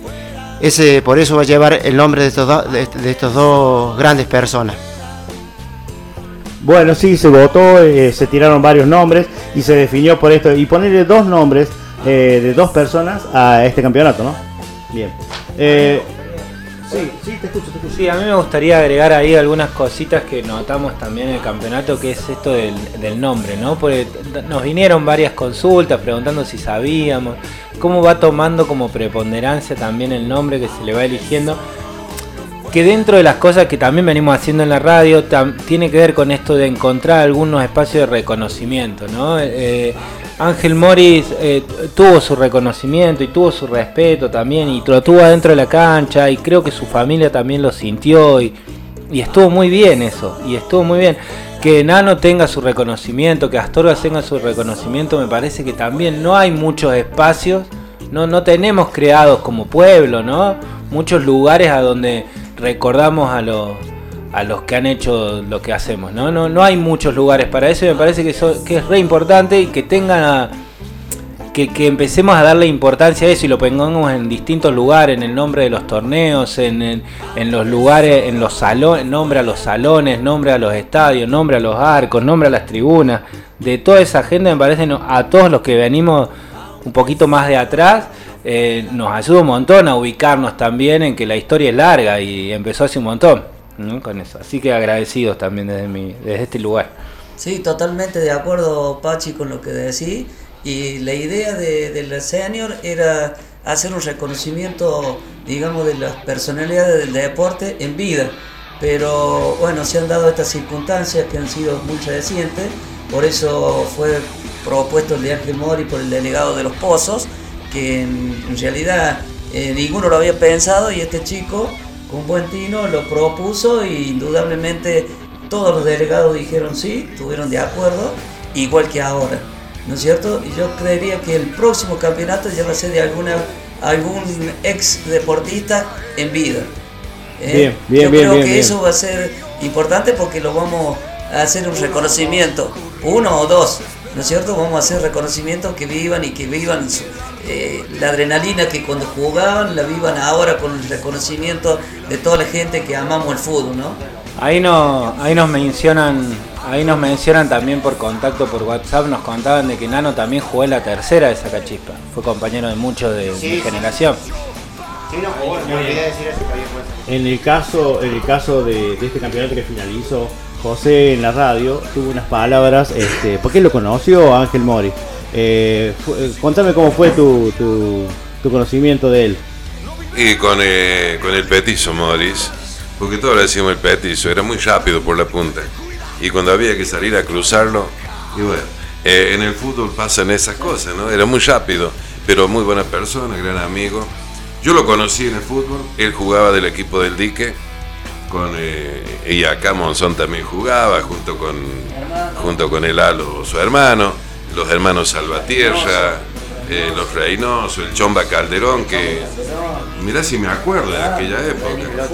ese por eso va a llevar el nombre de estos, do- de, estos dos grandes personas. Bueno, sí, se votó, eh, se tiraron varios nombres y se definió por esto. Y ponerle dos nombres de dos personas a este campeonato, ¿no? Bien. Sí, sí, te escucho, te escucho. Sí, a mí me gustaría agregar ahí algunas cositas que notamos también en el campeonato, que es esto del, del nombre, ¿no? Porque nos vinieron varias consultas preguntando si sabíamos, cómo va tomando como preponderancia también el nombre que se le va eligiendo. Que dentro de las cosas que también venimos haciendo en la radio, tiene que ver con esto de encontrar algunos espacios de reconocimiento, ¿no? Eh, Ángel Morris eh, tuvo su reconocimiento y tuvo su respeto también y lo tuvo adentro de la cancha y creo que su familia también lo sintió y, y estuvo muy bien eso, y estuvo muy bien. Que Nano tenga su reconocimiento, que Astorga tenga su reconocimiento, me parece que también no hay muchos espacios, no, no tenemos creados como pueblo, ¿no? Muchos lugares a donde recordamos a los a los que han hecho lo que hacemos, ¿no? No, no hay muchos lugares para eso me parece que, eso, que es re importante y que tengan que, que empecemos a darle importancia a eso y lo pongamos en distintos lugares, en el nombre de los torneos, en, en- en los lugares, en los salones, nombre a los salones, nombre a los estadios, nombre a los arcos, nombre a las tribunas. De toda esa gente me parece a todos los que venimos un poquito más de atrás, eh, nos ayuda un montón a ubicarnos también en que la historia es larga y empezó hace un montón. ¿No? con eso. Así que agradecidos también desde, mi, desde este lugar. Sí, totalmente de acuerdo, Pachi, con lo que decís. Y la idea de, de la senior era hacer un reconocimiento, digamos, de las personalidades del deporte en vida. Pero bueno, se han dado estas circunstancias que han sido muy recientes, por eso fue propuesto el de Ángel Mori por el delegado de los Pozos, que en, realidad eh, ninguno lo había pensado y este chico, con buen tino, lo propuso y indudablemente todos los delegados dijeron sí, estuvieron de acuerdo, igual que ahora, ¿no es cierto? Y yo creería que el próximo campeonato ya va a ser de alguna, algún ex deportista en vida. ¿eh? Bien, bien, yo bien, creo bien, que bien. eso va a ser importante porque lo vamos a hacer un reconocimiento, uno o dos, ¿no es cierto? Vamos a hacer reconocimientos que vivan y que vivan su- eh, la adrenalina que cuando jugaban, la vivan ahora con el reconocimiento de toda la gente que amamos el fútbol, ¿no? Ahí, no, ahí nos mencionan ahí nos mencionan también por contacto por WhatsApp, nos contaban de que Nano también jugó en la tercera de Sacachispa. Fue compañero de muchos de Sí, mi sí. generación. Sí, no, jugó, me olvidé de decir eso, que había jugado. En el caso, en el caso de, de este campeonato que finalizó, José en la radio tuvo unas palabras, este, porque él lo conoció Ángel Mori. Eh, eh, contame cómo fue tu, conocimiento de él. Y con, eh, el petizo Morris, porque todos le decíamos el petizo, era muy rápido por la punta. Y cuando había que salir a cruzarlo, y bueno, eh, en el fútbol pasan esas cosas, ¿no? Era muy rápido, pero muy buena persona, gran amigo. Yo lo conocí en el fútbol, él jugaba del equipo del dique, con, eh, y acá Monzón también jugaba, junto con, junto con el Alo, su hermano, los hermanos Salvatierra, eh, los Reynoso, el Chomba Calderón, que mirá si me acuerdo de aquella época.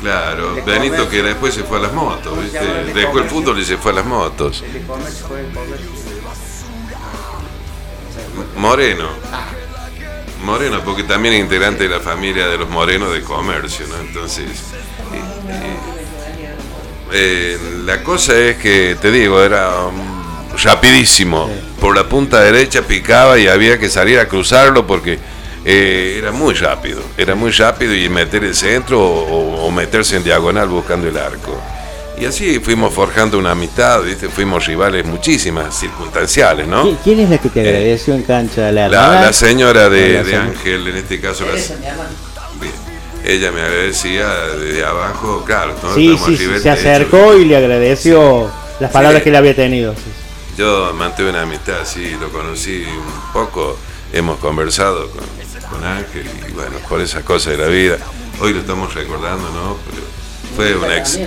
Claro, Benito que después se fue a las motos, ¿viste? dejó el fútbol y se fue a las motos. Moreno. Moreno, porque también es integrante de la familia de los Morenos de comercio, ¿no? Entonces, eh, la cosa es que, te digo, era rapidísimo. Por la punta derecha picaba y había que salir a cruzarlo porque eh, era muy rápido. Era muy rápido y meter el centro o, o meterse en diagonal buscando el arco. Y así fuimos forjando una amistad, ¿viste? Fuimos rivales muchísimas, circunstanciales, ¿no? ¿Qui- ¿Quién es la que te agradeció en cancha? ¿La, La, la señora de, la de señora. Ángel, en este caso, la, ella me agradecía desde abajo, claro, ¿no? Sí, sí, sí, se acercó y le agradeció las palabras Sí. que él había tenido. Yo mantuve una amistad, sí, lo conocí un poco, hemos conversado con, con Ángel y bueno, por esas cosas de la vida. Hoy lo estamos recordando, ¿no? Pero fue un ex.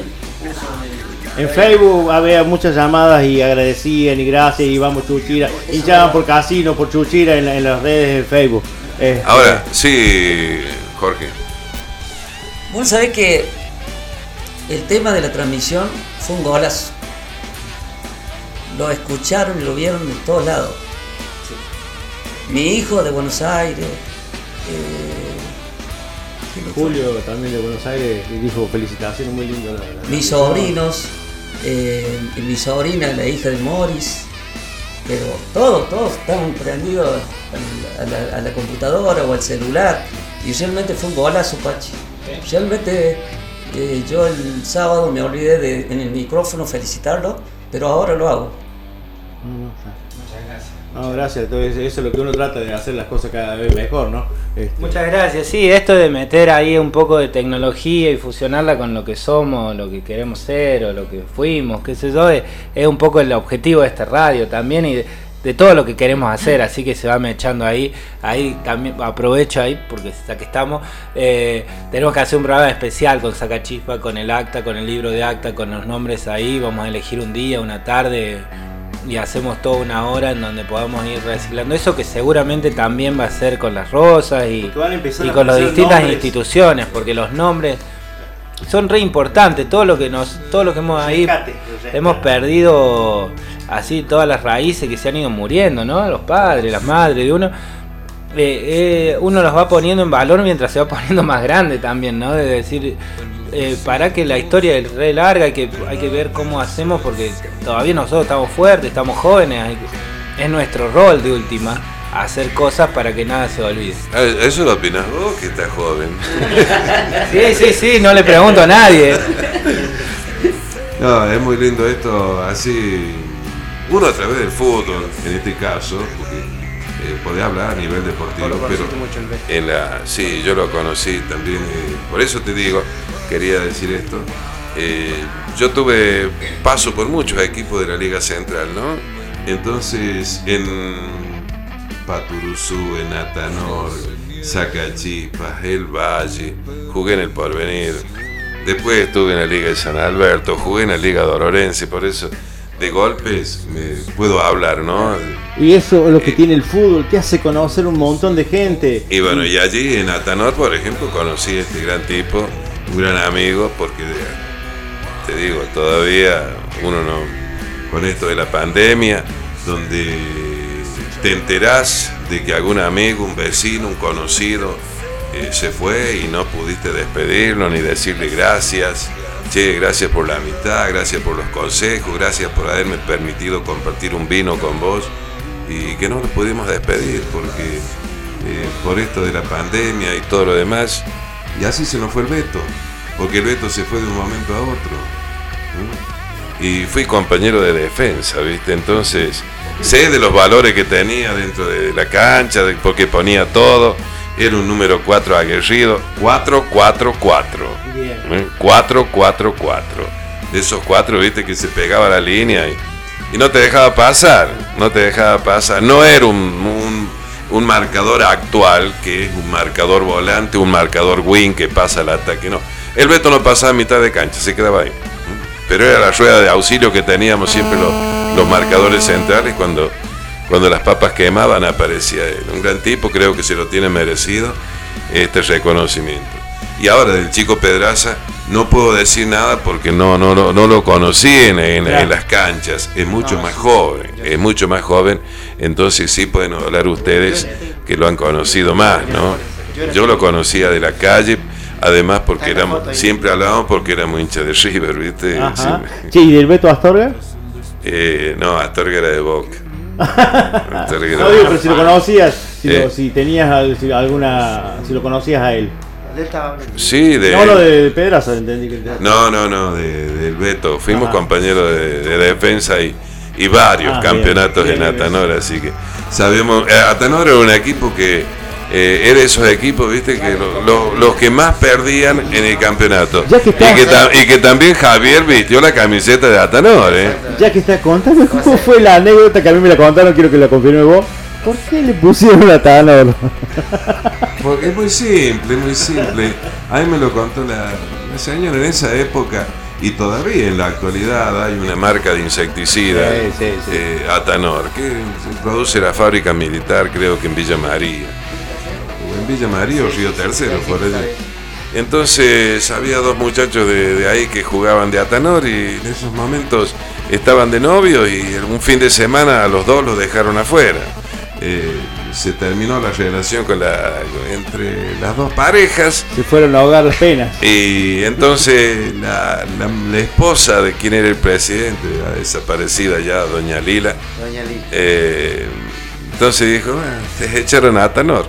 En Facebook había muchas llamadas y agradecían y gracias y vamos Chuchira. Hinchaban por casino, por Chuchira en, la- en las redes de Facebook. Este, Ahora, sí, Jorge. Vos sabés que el tema de la transmisión fue un golazo. Lo escucharon y lo vieron de todos lados. Mi hijo de Buenos Aires. eh. Julio también de Buenos Aires y dijo felicitaciones muy lindo. la- la- mis sobrinos, eh, y mi sobrina, la hija de Morris, pero todos, todos estaban prendidos al- a la, a la computadora o al celular y realmente fue un golazo, Pachi. Realmente eh, yo el sábado me olvidé de en el micrófono felicitarlo, pero ahora lo hago. No, gracias. Entonces, eso es lo que uno trata de hacer las cosas cada vez mejor, ¿no? Este, Muchas gracias. Sí, esto de meter ahí un poco de tecnología y fusionarla con lo que somos, lo que queremos ser o lo que fuimos, qué sé yo, es, es un poco el objetivo de esta radio también y de, de todo lo que queremos hacer. Así que se va echando ahí. Ahí también aprovecho ahí porque ya que estamos, eh, tenemos que hacer un programa especial con Sacachispa, con el acta, con el libro de acta, con los nombres ahí. Vamos a elegir un día, una tarde y hacemos toda una hora en donde podamos ir reciclando eso que seguramente también va a ser con las rosas y, con las distintas nombres. instituciones porque los nombres son re importantes todo lo que nos todo lo que hemos ahí Rescate, rescate. hemos perdido así todas las raíces que se han ido muriendo no los padres las madres de uno eh, eh, uno los va poniendo en valor mientras se va poniendo más grande también, ¿no? De decir, eh, para que la historia es re larga, hay que, hay que ver cómo hacemos porque todavía nosotros estamos fuertes, estamos jóvenes, es nuestro rol de última. hacer cosas para que nada se olvide. Ah, Eso lo opinas vos, que estás joven. Sí, sí, sí, no le pregunto a nadie. No, es muy lindo esto, así, uno a través del fútbol, en este caso, porque eh, podés hablar a nivel deportivo, pero en la, sí, yo lo conocí también, por eso te digo, quería decir esto, eh, yo tuve paso por muchos equipos de la Liga Central, ¿no? Entonces, en Paturuzú, en Atanor, Sacachispas, El Valle, jugué en el Porvenir, después estuve en la Liga de San Alberto, jugué en la Liga Dolorense, por eso de golpes me puedo hablar, ¿no? Y eso es lo que tiene el fútbol, te hace conocer un montón de gente. Y bueno, y allí en Atanor, por ejemplo, conocí a este gran tipo, un gran amigo, porque te digo, todavía uno no, con esto de la pandemia, donde te enterás de que algún amigo, un vecino, un conocido, eh, se fue y no pudiste despedirlo ni decirle gracias. Che, gracias por la amistad, gracias por los consejos, gracias por haberme permitido compartir un vino con vos y que no nos pudimos despedir porque eh, por esto de la pandemia y todo lo demás. Y así se nos fue el Beto, porque el Beto se fue de un momento a otro. Y fui compañero de defensa, ¿viste? Entonces, sé de los valores que tenía dentro de la cancha, porque ponía todo. Era un número 4 aguerrido. 4-4-4. ¿Eh? 4-4-4. De esos cuatro, viste, que se pegaba la línea y, no te dejaba pasar. No te dejaba pasar. No era un, un, marcador actual, que es un marcador volante, un marcador wing que pasa al ataque. No. El Beto no pasaba a mitad de cancha, se quedaba ahí. Pero era la rueda de auxilio que teníamos siempre los, los marcadores centrales cuando, cuando las papas quemaban aparecía él. Un gran tipo, creo que se lo tiene merecido este reconocimiento. Y ahora del chico Pedraza no puedo decir nada porque no, no, no, no lo conocí en, en- en las canchas. Es mucho más joven, es mucho más joven. Entonces sí pueden hablar ustedes que lo han conocido más, ¿no? Yo lo conocía de la calle, además porque éramos, siempre hablábamos porque éramos hinchas de River, ¿viste? Sí. ¿y del Beto Astorga? Eh, no, Astorga era de Boca. Astorga era No digo, pero si lo conocías, si, Eh. lo, si tenías si alguna, si lo conocías a él. Sí, de... No, lo de, Pedraza, entendí que te- No, no, no, de- del Beto. Fuimos Ajá. compañeros de, de defensa y, y varios Ah, campeonatos bien, bien, en Atanor, así que sabemos. eh, Atanor era un equipo que eh, era esos equipos, viste, que lo- lo- los que más perdían en el campeonato. Ya que y, que ta- y que también Javier vistió la camiseta de Atanor, ¿eh? Ya que estás contando cómo fue la anécdota que a mí me la contaron, quiero que la confirme vos. ¿Por qué le pusieron a Tanor? Porque es muy simple, muy simple. A mí me lo contó la, la señora en esa época y todavía en la actualidad hay una marca de insecticida, Sí, sí, sí. eh, Atanor, que se produce la fábrica militar creo que en Villa María. O en Villa María o Río Tercero, por allá. Entonces había dos muchachos de, de ahí que jugaban de Atanor y en esos momentos estaban de novios y un fin de semana a los dos los dejaron afuera. Eh, se terminó la relación con la, entre las dos parejas Se fueron a ahogar las penas. y entonces la, la- la esposa de quien era el presidente, la desaparecida ya, doña Lila, eh, entonces dijo, "Bueno, te echaron a Atanor.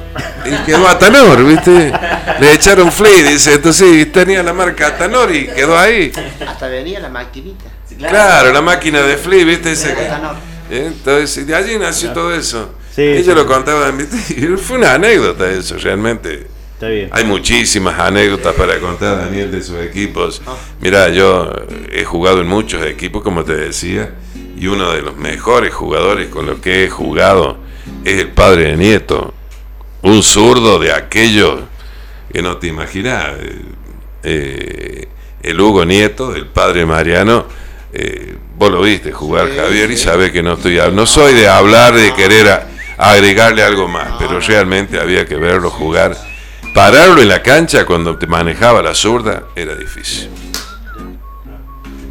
Y quedó Atanor, ¿viste? Le echaron Flea, dice, entonces tenía la marca Atanor y quedó ahí. Hasta venía la maquinita. Claro, la máquina de Flea, ¿viste? Ese Atanor. ¿eh? Entonces, de allí nació todo eso. Sí, Ellos sí. lo. Y fue una anécdota eso, realmente. Está bien. Hay muchísimas anécdotas para contar, Daniel, de sus equipos. Mira, yo he jugado en muchos equipos, como te decía, y uno de los mejores jugadores con los que he jugado es el padre de Nieto. Un zurdo de aquello que no te imaginas. Eh, eh, el Hugo Nieto, el padre Mariano, eh, vos lo viste jugar, Javier, y sabés que no estoy no soy de hablar, de querer a- agregarle algo más, pero realmente había que verlo jugar. Pararlo en la cancha cuando te manejaba la zurda era difícil.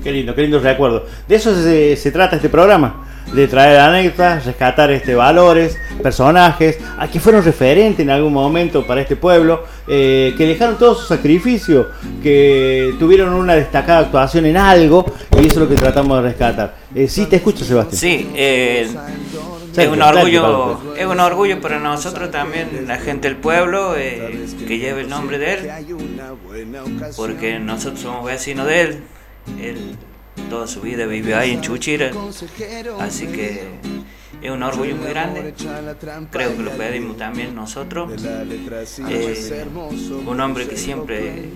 Qué lindo, qué lindo recuerdo. De eso se, se trata este programa. De traer anécdotas, rescatar este valores, personajes, a que fueron referentes en algún momento para este pueblo, eh, que dejaron todo su sacrificio, que tuvieron una destacada actuación en algo, y eso es lo que tratamos de rescatar. Eh, sí, te escucho, Sebastián. Sí, eh, Es un orgullo, Sergio, es un orgullo para nosotros también, la gente del pueblo, eh, que lleve el nombre de él, porque nosotros somos vecinos de él. Él toda su vida vivió ahí en Chuchira, así que es un orgullo muy grande. Creo que lo pedimos también nosotros. Eh, un hombre que siempre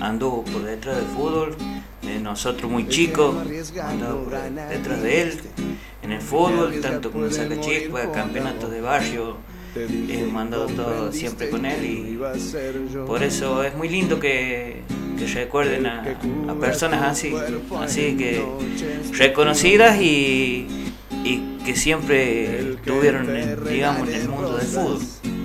anduvo por detrás del fútbol, de nosotros muy chicos, andaba por detrás de él en el fútbol, tanto como en Sacachispa, campeonatos de barrio, hemos andado todo siempre con él y por eso es muy lindo que, que recuerden a, a personas así, así que reconocidas y, y que siempre estuvieron, en, digamos, en el mundo del fútbol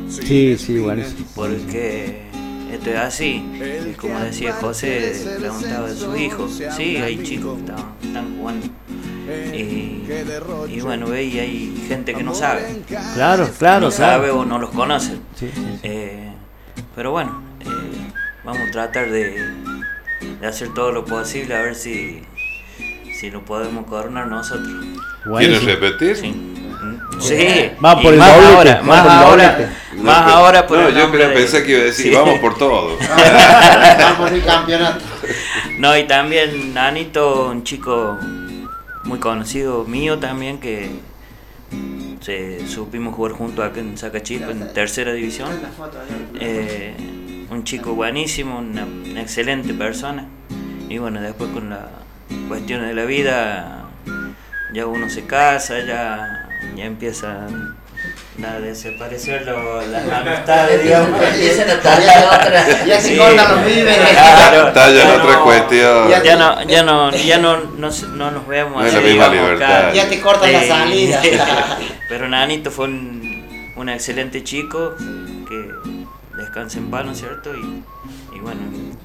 Sí, sí, buenísimo. porque esto es así. Y como decía José, preguntaba de sus hijos. Sí, hay chicos que están, están jugando. Y, y bueno, ve, y hay gente que no sabe. Claro, claro, no claro. sabe o no los conoce. Sí, sí, sí. Eh, pero bueno, eh, vamos a tratar de, de hacer todo lo posible a ver si, si lo podemos coronar nosotros. ¿Quieres repetir? Sí. Sí, Va por el más doblete, ahora, más por el ahora. No, más pero- ahora por no, el yo nombre creo, de- pensé que iba a decir, Sí. vamos por todo. Vamos al campeonato. No, y también Nanito, un chico muy conocido mío también que se supimos jugar junto acá en Sacachispa en tercera división. Eh, un chico buenísimo, una, una excelente persona. Y bueno, después con las cuestiones de la vida, ya uno se casa, ya, ya empieza a desaparecer lo- las amistades, digamos. Empiezan a tallar otra. Ya se Sí. cortan los víveres. Claro, Está ya en ya otra no- cuestión. Ya no, ya no, ya no, no, no nos vemos No es así, la misma digamos, libertad. acá. Ya te cortan la salida. Pero Nanito fue un, un excelente chico que descansa en paz, ¿no es cierto? Y, y bueno,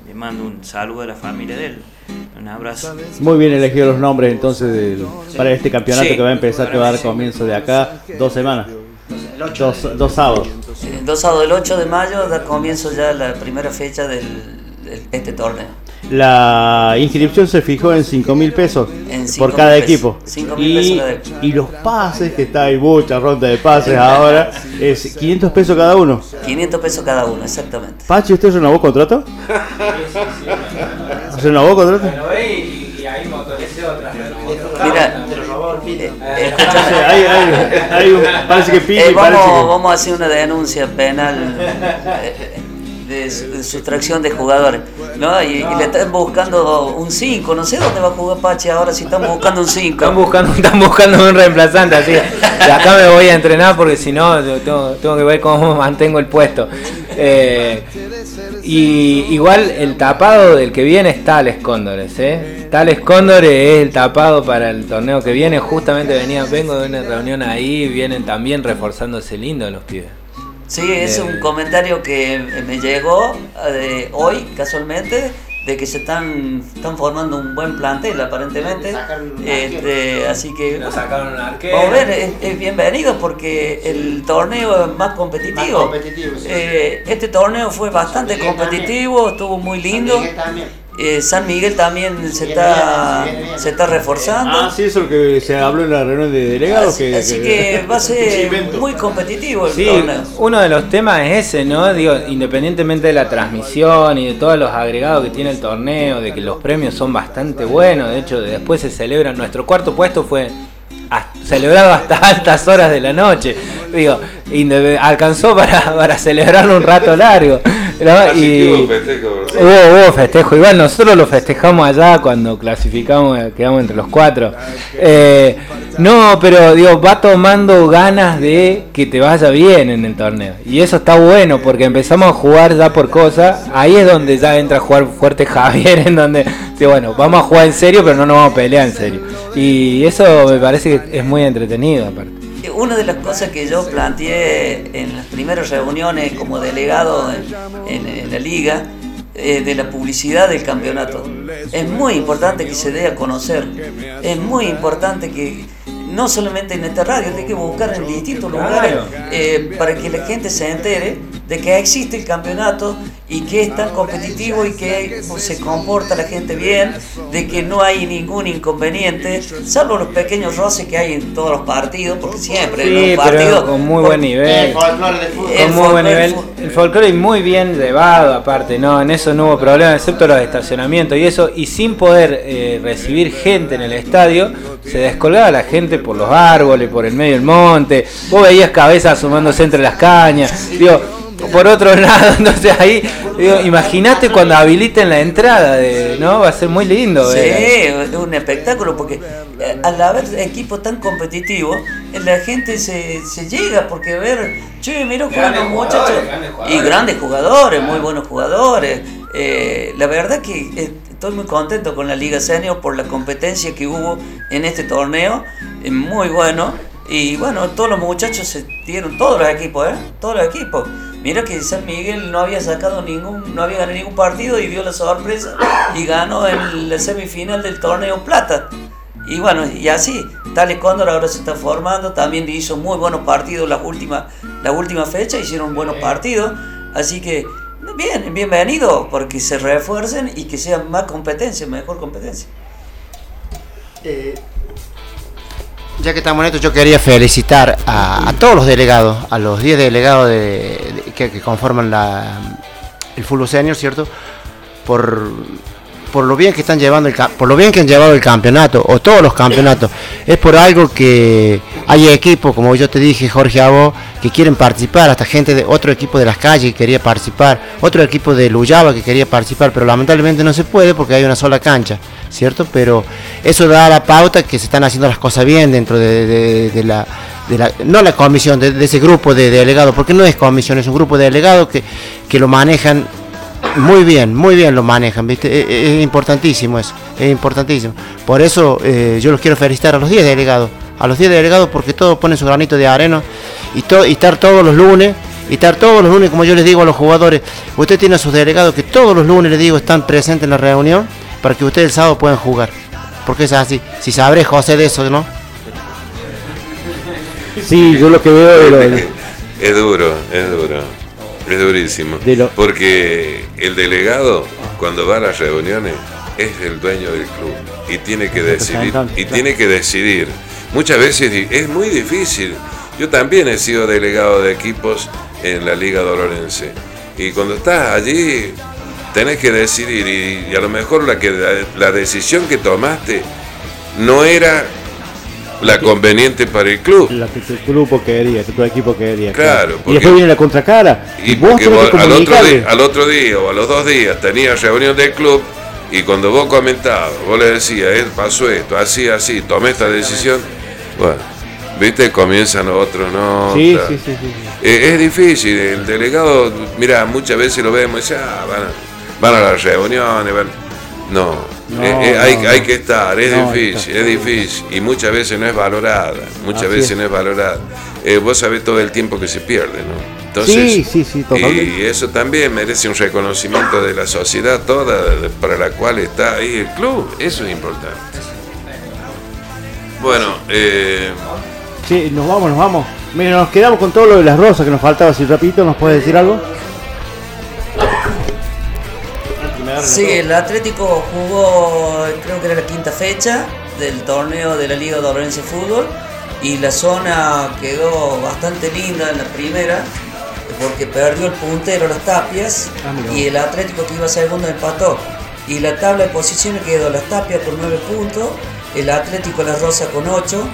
le mando un saludo a la familia de él. Un abrazo. Muy bien elegidos los nombres entonces del- para este campeonato Sí. que va a empezar, que va a dar comienzo de acá dos semanas, dos, dos sábados. El 2 sábado del 8 de mayo da comienzo ya la primera fecha del- este torneo. La inscripción se fijó en 5 mil pesos En por cada pesos. equipo. Mil pesos Y, y los pases, que está hay mucha ronda de pases ahora, es 500 pesos cada uno. 500 pesos cada uno, exactamente. Pachi, ¿usted renovó contrato? ¿Renovó contrato? y, otra Mira, eh, escúchame. Sí, hay- hay- hay un- parece que Pili Eh, parece vamos, que- vamos a hacer una denuncia penal eh, de, su- de sustracción de jugadores. ¿no? Y, y le están buscando un 5. No sé dónde va a jugar Pachi ahora si están buscando un 5. Están buscando, están buscando un reemplazante, así. que De acá me voy a entrenar porque si no, yo tengo, tengo que ver cómo mantengo el puesto. Eh, y igual el tapado del que viene es Tales Cóndores, ¿eh? Tales Cóndores es el tapado para el torneo que viene. Justamente venía, vengo de una reunión ahí, vienen también reforzándose lindo los pibes. Sí, es un comentario que me llegó eh, hoy casualmente de que se están, están formando un buen plantel aparentemente. Este, así que Nos sacaron un arquero. vamos a ver, es, es bienvenido porque el torneo es más competitivo. Más competitivo, sí. Eh, este torneo fue bastante competitivo, estuvo muy lindo. Eh, San Miguel también se está, bien, viene bien. se está reforzando. Ah, sí, eso es lo que se habló en la reunión de delegados. así, que, así que va a ser muy competitivo el Sí, torneo. uno de los temas es ese, ¿no? Digo, independientemente de la transmisión y de todos los agregados que tiene el torneo, de que los premios son bastante buenos, de hecho después se celebran, nuestro cuarto puesto fue celebrado hasta altas horas de la noche, digo, alcanzó para, para celebrarlo un rato largo, ¿no? Así que Y hubo festejo, hubo, hubo festejo, igual nosotros lo festejamos allá cuando clasificamos, eh, quedamos entre los cuatro. Eh, no, pero digo, va tomando ganas de que te vaya bien en el torneo. Y eso está bueno porque empezamos a jugar ya por cosas. Ahí es donde ya entra a jugar fuerte Javier, en donde, bueno, vamos a jugar en serio, pero no nos vamos a pelear en serio. Y eso me parece que es muy entretenido aparte. Una de las cosas que yo planteé en las primeras reuniones como delegado en, en- en la liga, eh, de la publicidad del campeonato. Es muy importante que se dé a conocer. Es muy importante que no solamente en esta radio, hay que buscar en distintos lugares eh, para que la gente se entere de que existe el campeonato y que es tan competitivo y que se comporta la gente bien, de que no hay ningún inconveniente, salvo los pequeños roces que hay en todos los partidos, porque siempre en los pero partidos... con muy buen nivel. El folclore del fútbol. El Con muy buen folclore- nivel. El folclore es muy bien llevado, aparte, no, en eso no hubo problema, excepto los estacionamientos y eso, y sin poder eh, recibir gente en el estadio, se descolgaba la gente por los árboles, por el medio del monte, vos veías cabezas asomándose entre las cañas, digo, por otro lado, entonces ahí, digo, imagínate cuando habiliten la entrada, de, ¿no? Va a ser muy lindo. Sí, es un espectáculo porque eh, al haber equipos tan competitivos, la gente se, se llega porque ver, che, mira Grandes cuando muchachos y grandes jugadores, muy buenos jugadores. Eh, la verdad que eh, estoy muy contento con la Liga Senior por la competencia que hubo en este torneo, eh, muy bueno. Y bueno, todos los muchachos se dieron, todos los equipos, ¿eh? Todos los equipos. Mira que San Miguel no había sacado ningún, no había ganado ningún partido y dio la sorpresa y ganó en la semifinal del torneo Plata. Y bueno, y así, Tale Cóndor ahora se está formando, también hizo muy buenos partidos las últimas la última fecha, hicieron buenos partidos, así que bien, bienvenido, porque se refuercen y que sea más competencia, mejor competencia. Eh, Ya que estamos en esto, yo quería felicitar a, todos los delegados, a los 10 delegados de- de- que, que conforman la, el fútbol senior, ¿cierto? Por, por lo bien que están llevando el, por lo bien que han llevado el campeonato o todos los campeonatos. Es por algo que hay equipos, como yo te dije, Jorge Abo, que quieren participar, hasta gente de otro equipo de las calles que quería participar, otro equipo de Luyaba que quería participar, pero lamentablemente no se puede porque hay una sola cancha, ¿cierto? Pero eso da la pauta que se están haciendo las cosas bien dentro de, de- de la, de no la comisión, de, de ese grupo de delegados, porque no es comisión, es un grupo de delegados que, que lo manejan muy bien, muy bien lo manejan, ¿viste? Es, es importantísimo eso, es importantísimo. Por eso eh, yo los quiero felicitar a los 10 delegados, a los 10 delegados porque todos ponen su granito de arena y, to- y estar todos los lunes, y estar todos los lunes, como yo les digo a los jugadores, usted tiene a sus delegados que todos los lunes les digo están presentes en la reunión para que ustedes el sábado puedan jugar. Porque es así, si sabré José de eso, ¿no? Sí, yo lo que veo Es duro, es duro. Es durísimo. Lo- Porque el delegado, cuando va a las reuniones, es el dueño del club y tiene que decidir. Y tiene que decidir. Muchas veces es muy difícil. Yo también he sido delegado de equipos en la Liga Dolorense. Y cuando estás allí, tenés que decidir. Y, y a lo mejor la, que, la, la decisión que tomaste no era la conveniente para el club. la que tu grupo quería, que tu equipo quería. Claro, Y porque- después viene la contracara. Y vos tenés vos que al, otro día, al otro día o a los dos días tenías reunión del club y cuando vos comentabas, vos le decías, "Eh, pasó esto, así, así, tomé esta decisión, bueno, viste, comienzan otros, no. Sí, sí, sí, sí. Eh, es difícil, el delegado, mira, muchas veces lo vemos y dice, ah, van a, van a las reuniones, van. No, No, eh, eh, hay, no, hay que estar, es No, difícil, es difícil. Y muchas veces no es valorada, muchas Así veces es. no es valorada. Eh, vos sabés todo el tiempo que se pierde, ¿no? Entonces, Sí, sí, sí, totalmente. Y eso también merece un reconocimiento de la sociedad toda para la cual está ahí el club, eso es importante. Bueno, eh, Sí, nos vamos, nos vamos. Mira, nos quedamos con todo lo de las rosas que nos faltaba. Si rapidito, ¿nos puedes decir algo? Sí, el Atlético jugó, creo que era la quinta fecha del torneo de la Liga de Orense Fútbol y la zona quedó bastante linda en la primera porque perdió el puntero las tapias Ah, y el Atlético que iba segundo empató. Y la tabla de posiciones quedó las tapias con 9 puntos, el Atlético La Rosa con 8,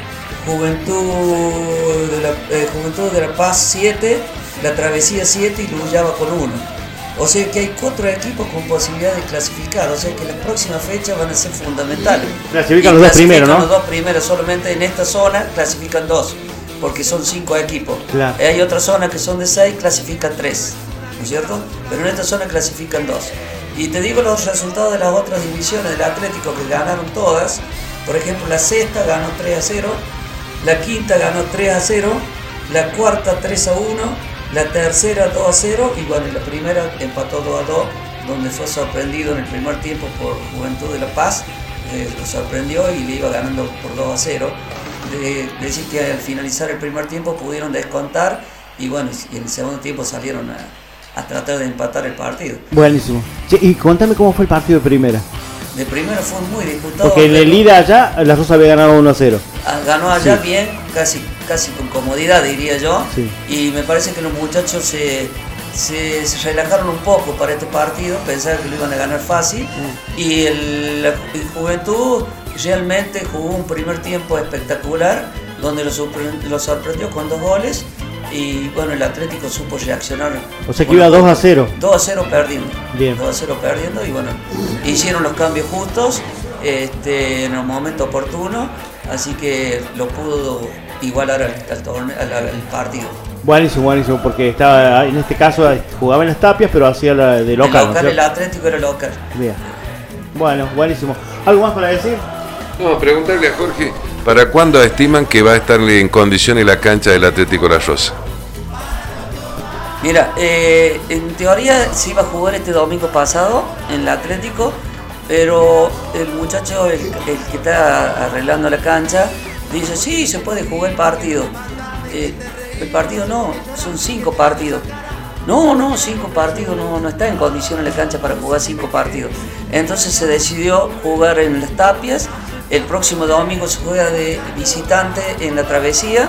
Juventud de la, eh, Juventud de la Paz 7, la Travesía 7 y Luyaba con 1. O sea que hay cuatro equipos con posibilidad de clasificar, o sea que las próximas fechas van a ser fundamentales. Clasifican Y los dos primeros, ¿no? Los dos primeros, solamente en esta zona clasifican dos, porque son cinco equipos. Claro. Hay otras zonas que son de seis, clasifican tres, ¿no es cierto? Pero en esta zona clasifican dos. Y te digo los resultados de las otras divisiones del Atlético que ganaron todas. Por ejemplo, la sexta ganó 3 a 0, la quinta ganó 3 a 0, la cuarta 3 a 1, la tercera 2 a 0 y bueno, la primera empató 2 a 2, donde fue sorprendido en el primer tiempo por Juventud de La Paz, eh, lo sorprendió y le iba ganando por 2 a 0. De, decir que al finalizar el primer tiempo pudieron descontar y bueno, y en el segundo tiempo salieron a, tratar de empatar el partido. Buenísimo. Y contame cómo fue el partido de primera. De primero fue muy disputado. Porque en el ida allá, la Rosa había ganado 1 a 0. Ah, Ganó allá Sí. bien, casi, casi con comodidad diría yo. Sí. Y me parece que los muchachos se, se, se relajaron un poco para este partido, pensaban que lo iban a ganar fácil. Mm. Y el, la el Juventud realmente jugó un primer tiempo espectacular, donde lo, sorpre- lo sorprendió con dos goles. Y bueno, el Atlético supo reaccionar. O sea que con iba los 2 a 0. 2 a 0 perdiendo. Bien. 2 a 0 perdiendo y bueno, hicieron los cambios justos este, en el momento oportuno, así que lo pudo igualar al, al al- al- partido. Buenísimo, buenísimo, porque estaba en este caso jugaba en las tapias, pero hacía la de el local. ¿no local, es el? Atlético era local. Bien. Bueno, buenísimo. ¿Algo más para decir? No, preguntarle a Jorge, ¿para cuándo estiman que va a estar en condiciones la cancha del Atlético La Rosa? Mira, eh, en teoría se iba a jugar este domingo pasado en el Atlético, pero el muchacho, el, que está arreglando la cancha, dice, sí, se puede jugar el partido. Eh, el partido no, son cinco partidos. No, no, cinco partidos, no, no está en condiciones la cancha para jugar cinco partidos. Entonces se decidió jugar en las tapias. El próximo domingo se juega de visitante en la travesía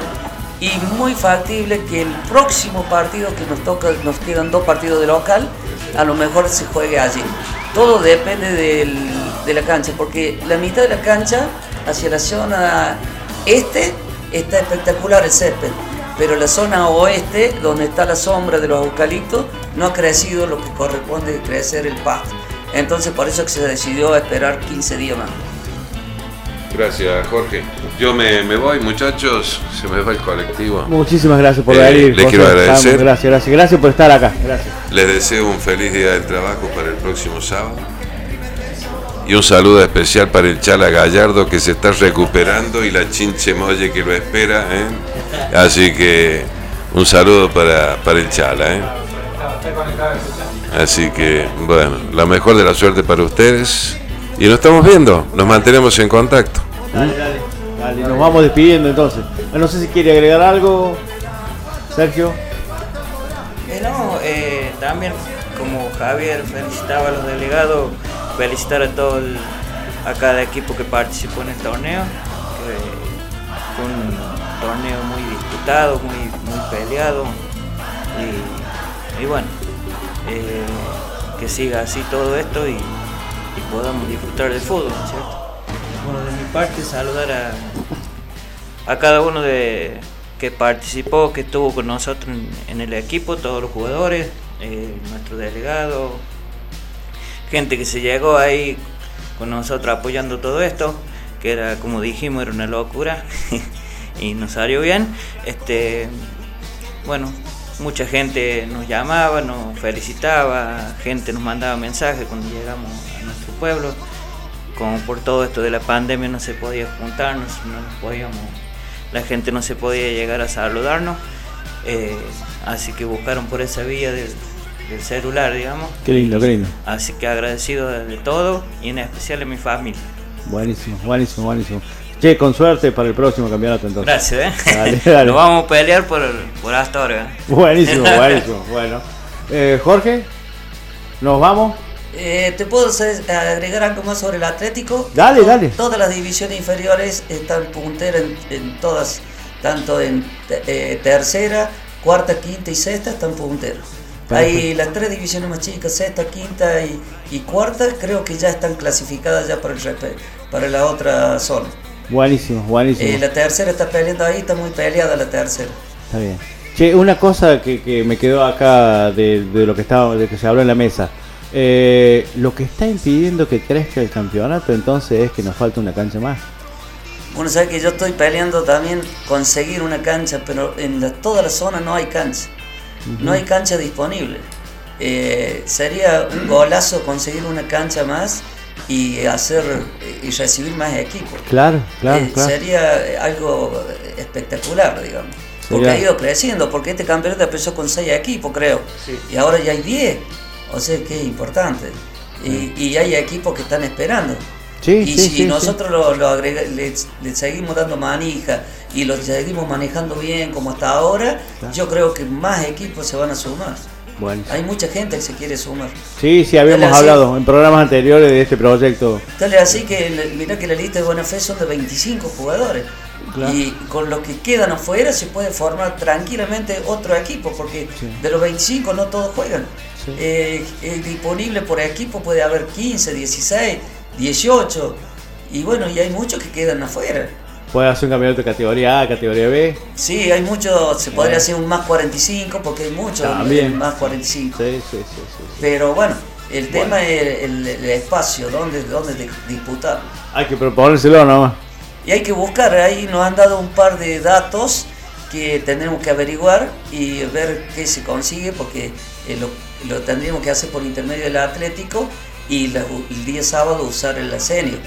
y muy factible que el próximo partido que nos toca, nos quedan dos partidos de local, a lo mejor se juegue allí. Todo depende del- de la cancha, porque la mitad de la cancha hacia la zona este está espectacular el césped, pero la zona oeste, donde está la sombra de los eucaliptos, no ha crecido lo que corresponde crecer el pasto. Entonces por eso que se decidió esperar 15 días más. Gracias, Jorge. Yo me, me voy, muchachos. Se me va el colectivo. Muchísimas gracias por Eh, venir. le José. quiero agradecer. Gracias, gracias. Gracias por estar acá. Gracias. Les deseo un feliz día del trabajo para el próximo sábado. Y un saludo especial para el Chala Gallardo que se está recuperando y la Chinche Molle que lo espera. ¿eh? Así que un saludo para, para el Chala. ¿eh? Así que, bueno, la mejor de la suerte para ustedes. Y nos estamos viendo, nos mantenemos en contacto. Dale, dale. Dale, nos vamos despidiendo entonces. No sé si quiere agregar algo, Sergio. Eh, no, eh, también como Javier felicitaba a los delegados, felicitar a todo el- a cada equipo que participó en el torneo, que fue un torneo muy disputado, muy, muy peleado y, y bueno, eh, que siga así todo esto y, y podamos disfrutar del fútbol, ¿no es cierto? Bueno, de mi parte saludar a, a cada uno de que participó, que estuvo con nosotros en, en el equipo, todos los jugadores, eh, nuestro delegado, gente que se llegó ahí con nosotros apoyando todo esto, que era como dijimos, era una locura y nos salió bien. Este, bueno, mucha gente nos llamaba, nos felicitaba, gente nos mandaba mensajes cuando llegamos a nuestro pueblo. Como por todo esto de la pandemia no se podía juntarnos, no nos podíamos, la gente no se podía llegar a saludarnos. eh, así que buscaron por esa vía del, del celular, digamos. Qué lindo, qué lindo. Así que agradecido de, de todo y en especial a mi familia. Buenísimo, buenísimo, buenísimo. Che, con suerte para el próximo campeonato entonces. Gracias, ¿eh? Dale, dale. Nos vamos a pelear por, por Astorga. Buenísimo, buenísimo. Bueno. Eh, Jorge, ¿nos vamos? Eh, ¿Te puedo agregar algo más sobre el Atlético? Dale, dale. Todas las divisiones inferiores están punteras en, en todas, tanto en te- eh, tercera, cuarta, quinta y sexta están punteros. Hay las tres divisiones más chicas, sexta, quinta y, y cuarta, creo que ya están clasificadas ya para, el, para la otra zona. Buenísimo, buenísimo. La tercera está peleando ahí, está muy peleada la tercera. Está bien. Che, una cosa que, que me quedó acá de, de lo que estaba, de que se habló en la mesa. Eh, lo que está impidiendo que crezca el campeonato entonces es que nos falta una cancha más. Bueno, sabes que yo estoy peleando también conseguir una cancha, pero en la- toda la zona no hay cancha. No hay cancha disponible. Eh, sería un golazo conseguir una cancha más y hacer y recibir más equipos. Claro, claro, Eh, claro. Sería eh, algo espectacular, digamos. Porque ha ido creciendo, porque este campeonato empezó con 6 equipos, creo. Y ahora ya hay 10. O sea que es importante. Y, y hay equipos que están esperando. Sí, y sí, si sí, nosotros lo, lo agrega- le, le seguimos dando manija y lo seguimos manejando bien como hasta ahora, yo creo que más equipos se van a sumar. Bueno. Hay mucha gente que se quiere sumar. Sí, sí, habíamos hablado en programas anteriores de este proyecto. Tal es así que mirá que la lista de buena fe son de 25 jugadores. Claro. Y con los que quedan afuera se puede formar tranquilamente otro equipo, porque Sí. de los 25 no todos juegan. Sí. Eh, eh, disponible por equipo puede haber 15, 16, 18. Y bueno, y hay muchos que quedan afuera. Puede hacer un campeonato de categoría A, categoría B. Sí, hay muchos, se podría hacer un más 45 porque hay muchos También. más 45. Sí, sí, sí, sí. Pero bueno, el tema es el, el espacio, dónde, dónde di- disputar. Hay que proponérselo nomás. Y hay que buscar, ahí nos han dado un par de datos que tendremos que averiguar y ver qué se consigue porque eh, lo, lo tendríamos que hacer por intermedio del Atlético y la- el día sábado usar el Asenio.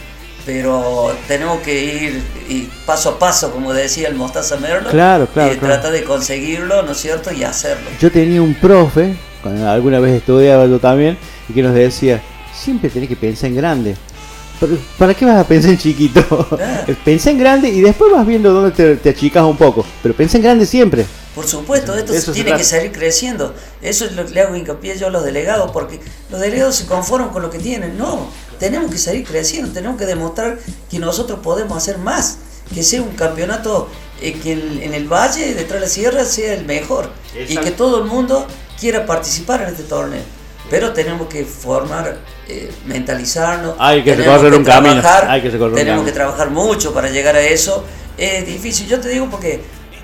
Pero tenemos que ir y paso a paso, como decía el Mostaza Merlo, Claro, claro, y claro. tratar de conseguirlo, ¿no es cierto? Y hacerlo. Yo tenía un profe, cuando alguna vez estudiaba yo también, y que nos decía, siempre tenés que pensar en grande. Pero, ¿Para qué vas a pensar en chiquito? Ah. Pensá en grande y después vas viendo dónde te, te achicas un poco. Pero pensá en grande siempre. Por supuesto, esto Eso tiene que salir creciendo. Eso es lo que le hago hincapié yo a los delegados, porque los delegados se conforman con lo que tienen. No, tenemos que salir creciendo, tenemos que demostrar que nosotros podemos hacer más, que sea un campeonato eh, que en, en el valle, detrás de la sierra, sea el mejor y Exacto. que todo el mundo quiera participar en este torneo. Pero tenemos que formar, eh, mentalizarnos. Hay que tenemos recorrer un camino, trabajar, hay que recorrer un tenemos camino. que trabajar mucho para llegar a eso. Es difícil, yo te digo porque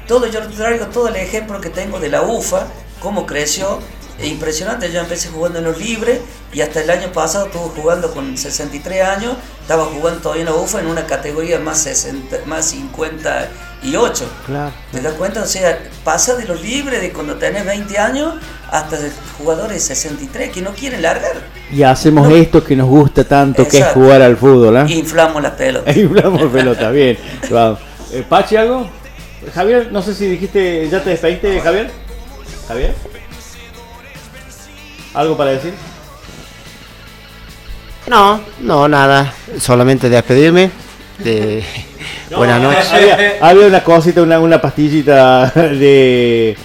todo yo traigo todo el ejemplo que tengo de la UFA, cómo creció, es impresionante. Yo empecé jugando en los libres y hasta el año pasado estuve jugando con 63 años, estaba jugando todavía en la UFA en una categoría más 60, más 58. Claro. ¿Te das cuenta? O sea, pasa de los libres de cuando tenés 20 años hasta de jugadores de 63 que no quieren largar. Y hacemos No. esto que nos gusta tanto, que es jugar al fútbol. ¿ah? Inflamos las pelotas. Ahí hablamos pelota, bien. Vamos. Eh, Pachi, ¿algo? Javier, no sé si dijiste, ¿ya te despediste, Javier? ¿Javier? ¿Algo para decir? No, no, nada. Solamente despedirme. De... Buenas noches. Había, había una cosita, una, una pastillita de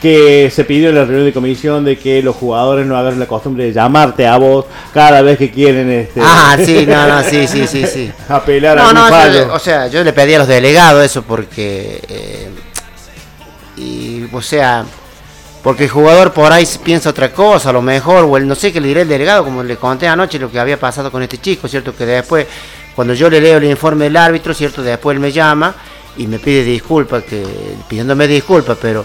que se pidió en la reunión de comisión de que los jugadores no hagan la costumbre de llamarte a vos cada vez que quieren este Ah, sí, no, no, sí, sí, sí, sí. apelar a No, un no, fallo. yo- o sea, yo le pedí a los delegados eso porque. eh, y, o sea, porque el jugador por ahí piensa otra cosa, a lo mejor, o el, no sé qué le diré el delegado, como le conté anoche lo que había pasado con este chico, ¿cierto? Que después, cuando yo le leo el informe del árbitro, ¿cierto? Después él me llama y me pide disculpas, que, pidiéndome disculpas, pero.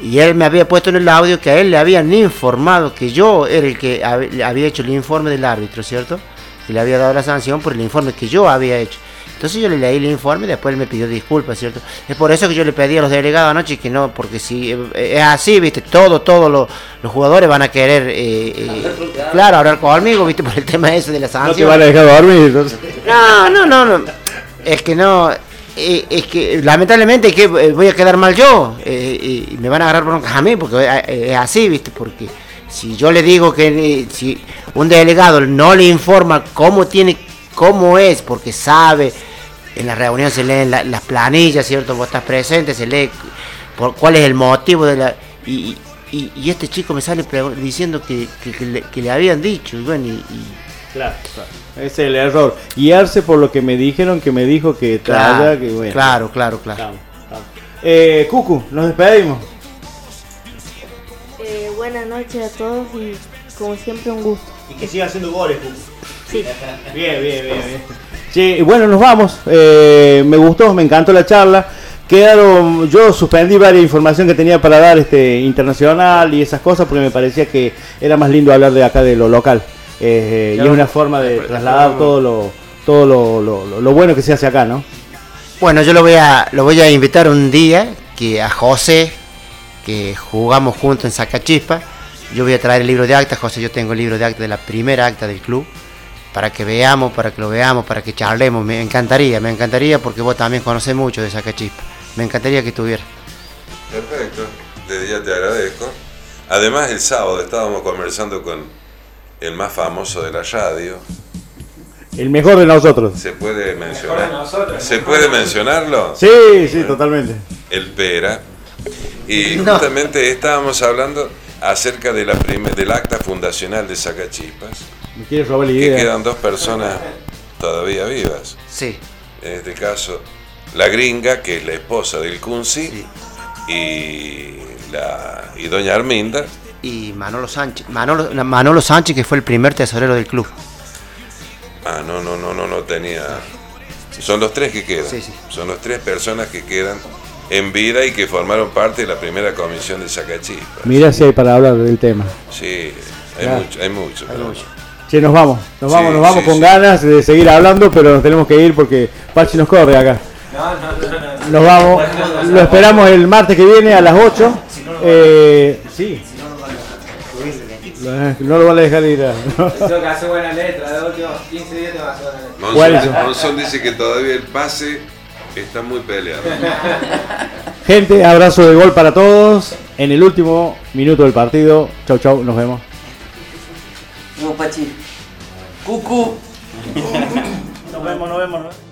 Y él me había puesto en el audio que a él le habían informado que yo era el que había hecho el informe del árbitro, ¿cierto? Que le había dado la sanción por el informe que yo había hecho. Entonces yo le leí el informe y después él me pidió disculpas, ¿cierto? Es por eso que yo le pedí a los delegados anoche que no, porque si eh, es así, ¿viste? Todo, todos los, los jugadores van a querer, eh, eh, claro, hablar conmigo, ¿viste? Por el tema ese de la no te sanción. van a dejar dormir. entonces. No, no, no, no. Es que no. eh, Es que lamentablemente que eh, voy a quedar mal yo eh, y me van a agarrar broncas a mí porque eh, es así, ¿viste? Porque si yo le digo que eh, si un delegado no le informa cómo tiene, cómo es, porque sabe, en la reunión se leen la- las planillas, ¿cierto? Vos estás presente, se lee por cuál es el motivo de la... Y, y- y este chico me sale diciendo que, que- que le, que le habían dicho, y bueno, y- y Claro, claro. Ese es el error. Guiarse por lo que me dijeron, que me dijo que Claro, traiga, que bueno. claro, claro, claro. Eh, Cucu, nos despedimos. Eh, buenas noches a todos y como siempre un gusto. Y que siga haciendo goles, Cucu. Sí. Bien, bien, bien, bien. Y bueno, nos vamos. Eh, me gustó, me encantó la charla. Quedaron, yo suspendí varias información que tenía para dar este internacional y esas cosas porque me parecía que era más lindo hablar de acá de lo local. Eh, y es una forma de trasladar todo lo todo lo- lo bueno que se hace acá, ¿no? Bueno, yo lo voy a lo voy a invitar un día que a José que jugamos juntos en Sacachispa. Yo voy a traer el libro de acta, José, yo tengo el libro de acta de la primera acta del club para que veamos, para que lo veamos, para que charlemos. Me encantaría, me encantaría porque vos también conocés mucho de Sacachispa. Me encantaría que estuviera. Perfecto, desde ya te agradezco. Además, el sábado estábamos conversando con el más famoso de la radio. El mejor de nosotros. ¿Se puede mencionar? ¿Se puede mencionarlo? Sí, sí, totalmente. El Pera. Y justamente estábamos hablando acerca de la prime- del acta fundacional de Sacachipas, Me quieres robar la que idea. quedan dos personas todavía vivas. Sí. En este caso, la gringa, que es la esposa del Kunzi, y, la, y doña Arminda, Y Manolo Sánchez. Manolo, Manolo Sánchez, que fue el primer tesorero del club. Ah, no, no, no, no, no tenía. Son los tres que quedan. Sí, sí. Son las tres personas que quedan en vida y que formaron parte de la primera comisión de Sacachipas. Mira si hay para hablar del tema. Sí, hay Claro. mucho, hay mucho. pero- Che, nos vamos, nos Sí, vamos, nos vamos sí, con sí. ganas de seguir hablando, pero nos tenemos que ir porque Pachi nos corre acá. Nos vamos, lo esperamos el martes que viene a las 8. Eh, sí. Lo- No lo van a dejar ir. Tengo que hacer buena letra, de últimos 15 días te vas a hacer buena letra. ¿Cuál Monzón, es? Monzón dice que todavía el pase está muy peleado. Gente, abrazo de gol para todos. En el último minuto del partido. Chau, chau, nos vemos. No, Pachi. Cucu. Nos vemos, nos vemos. ¿no?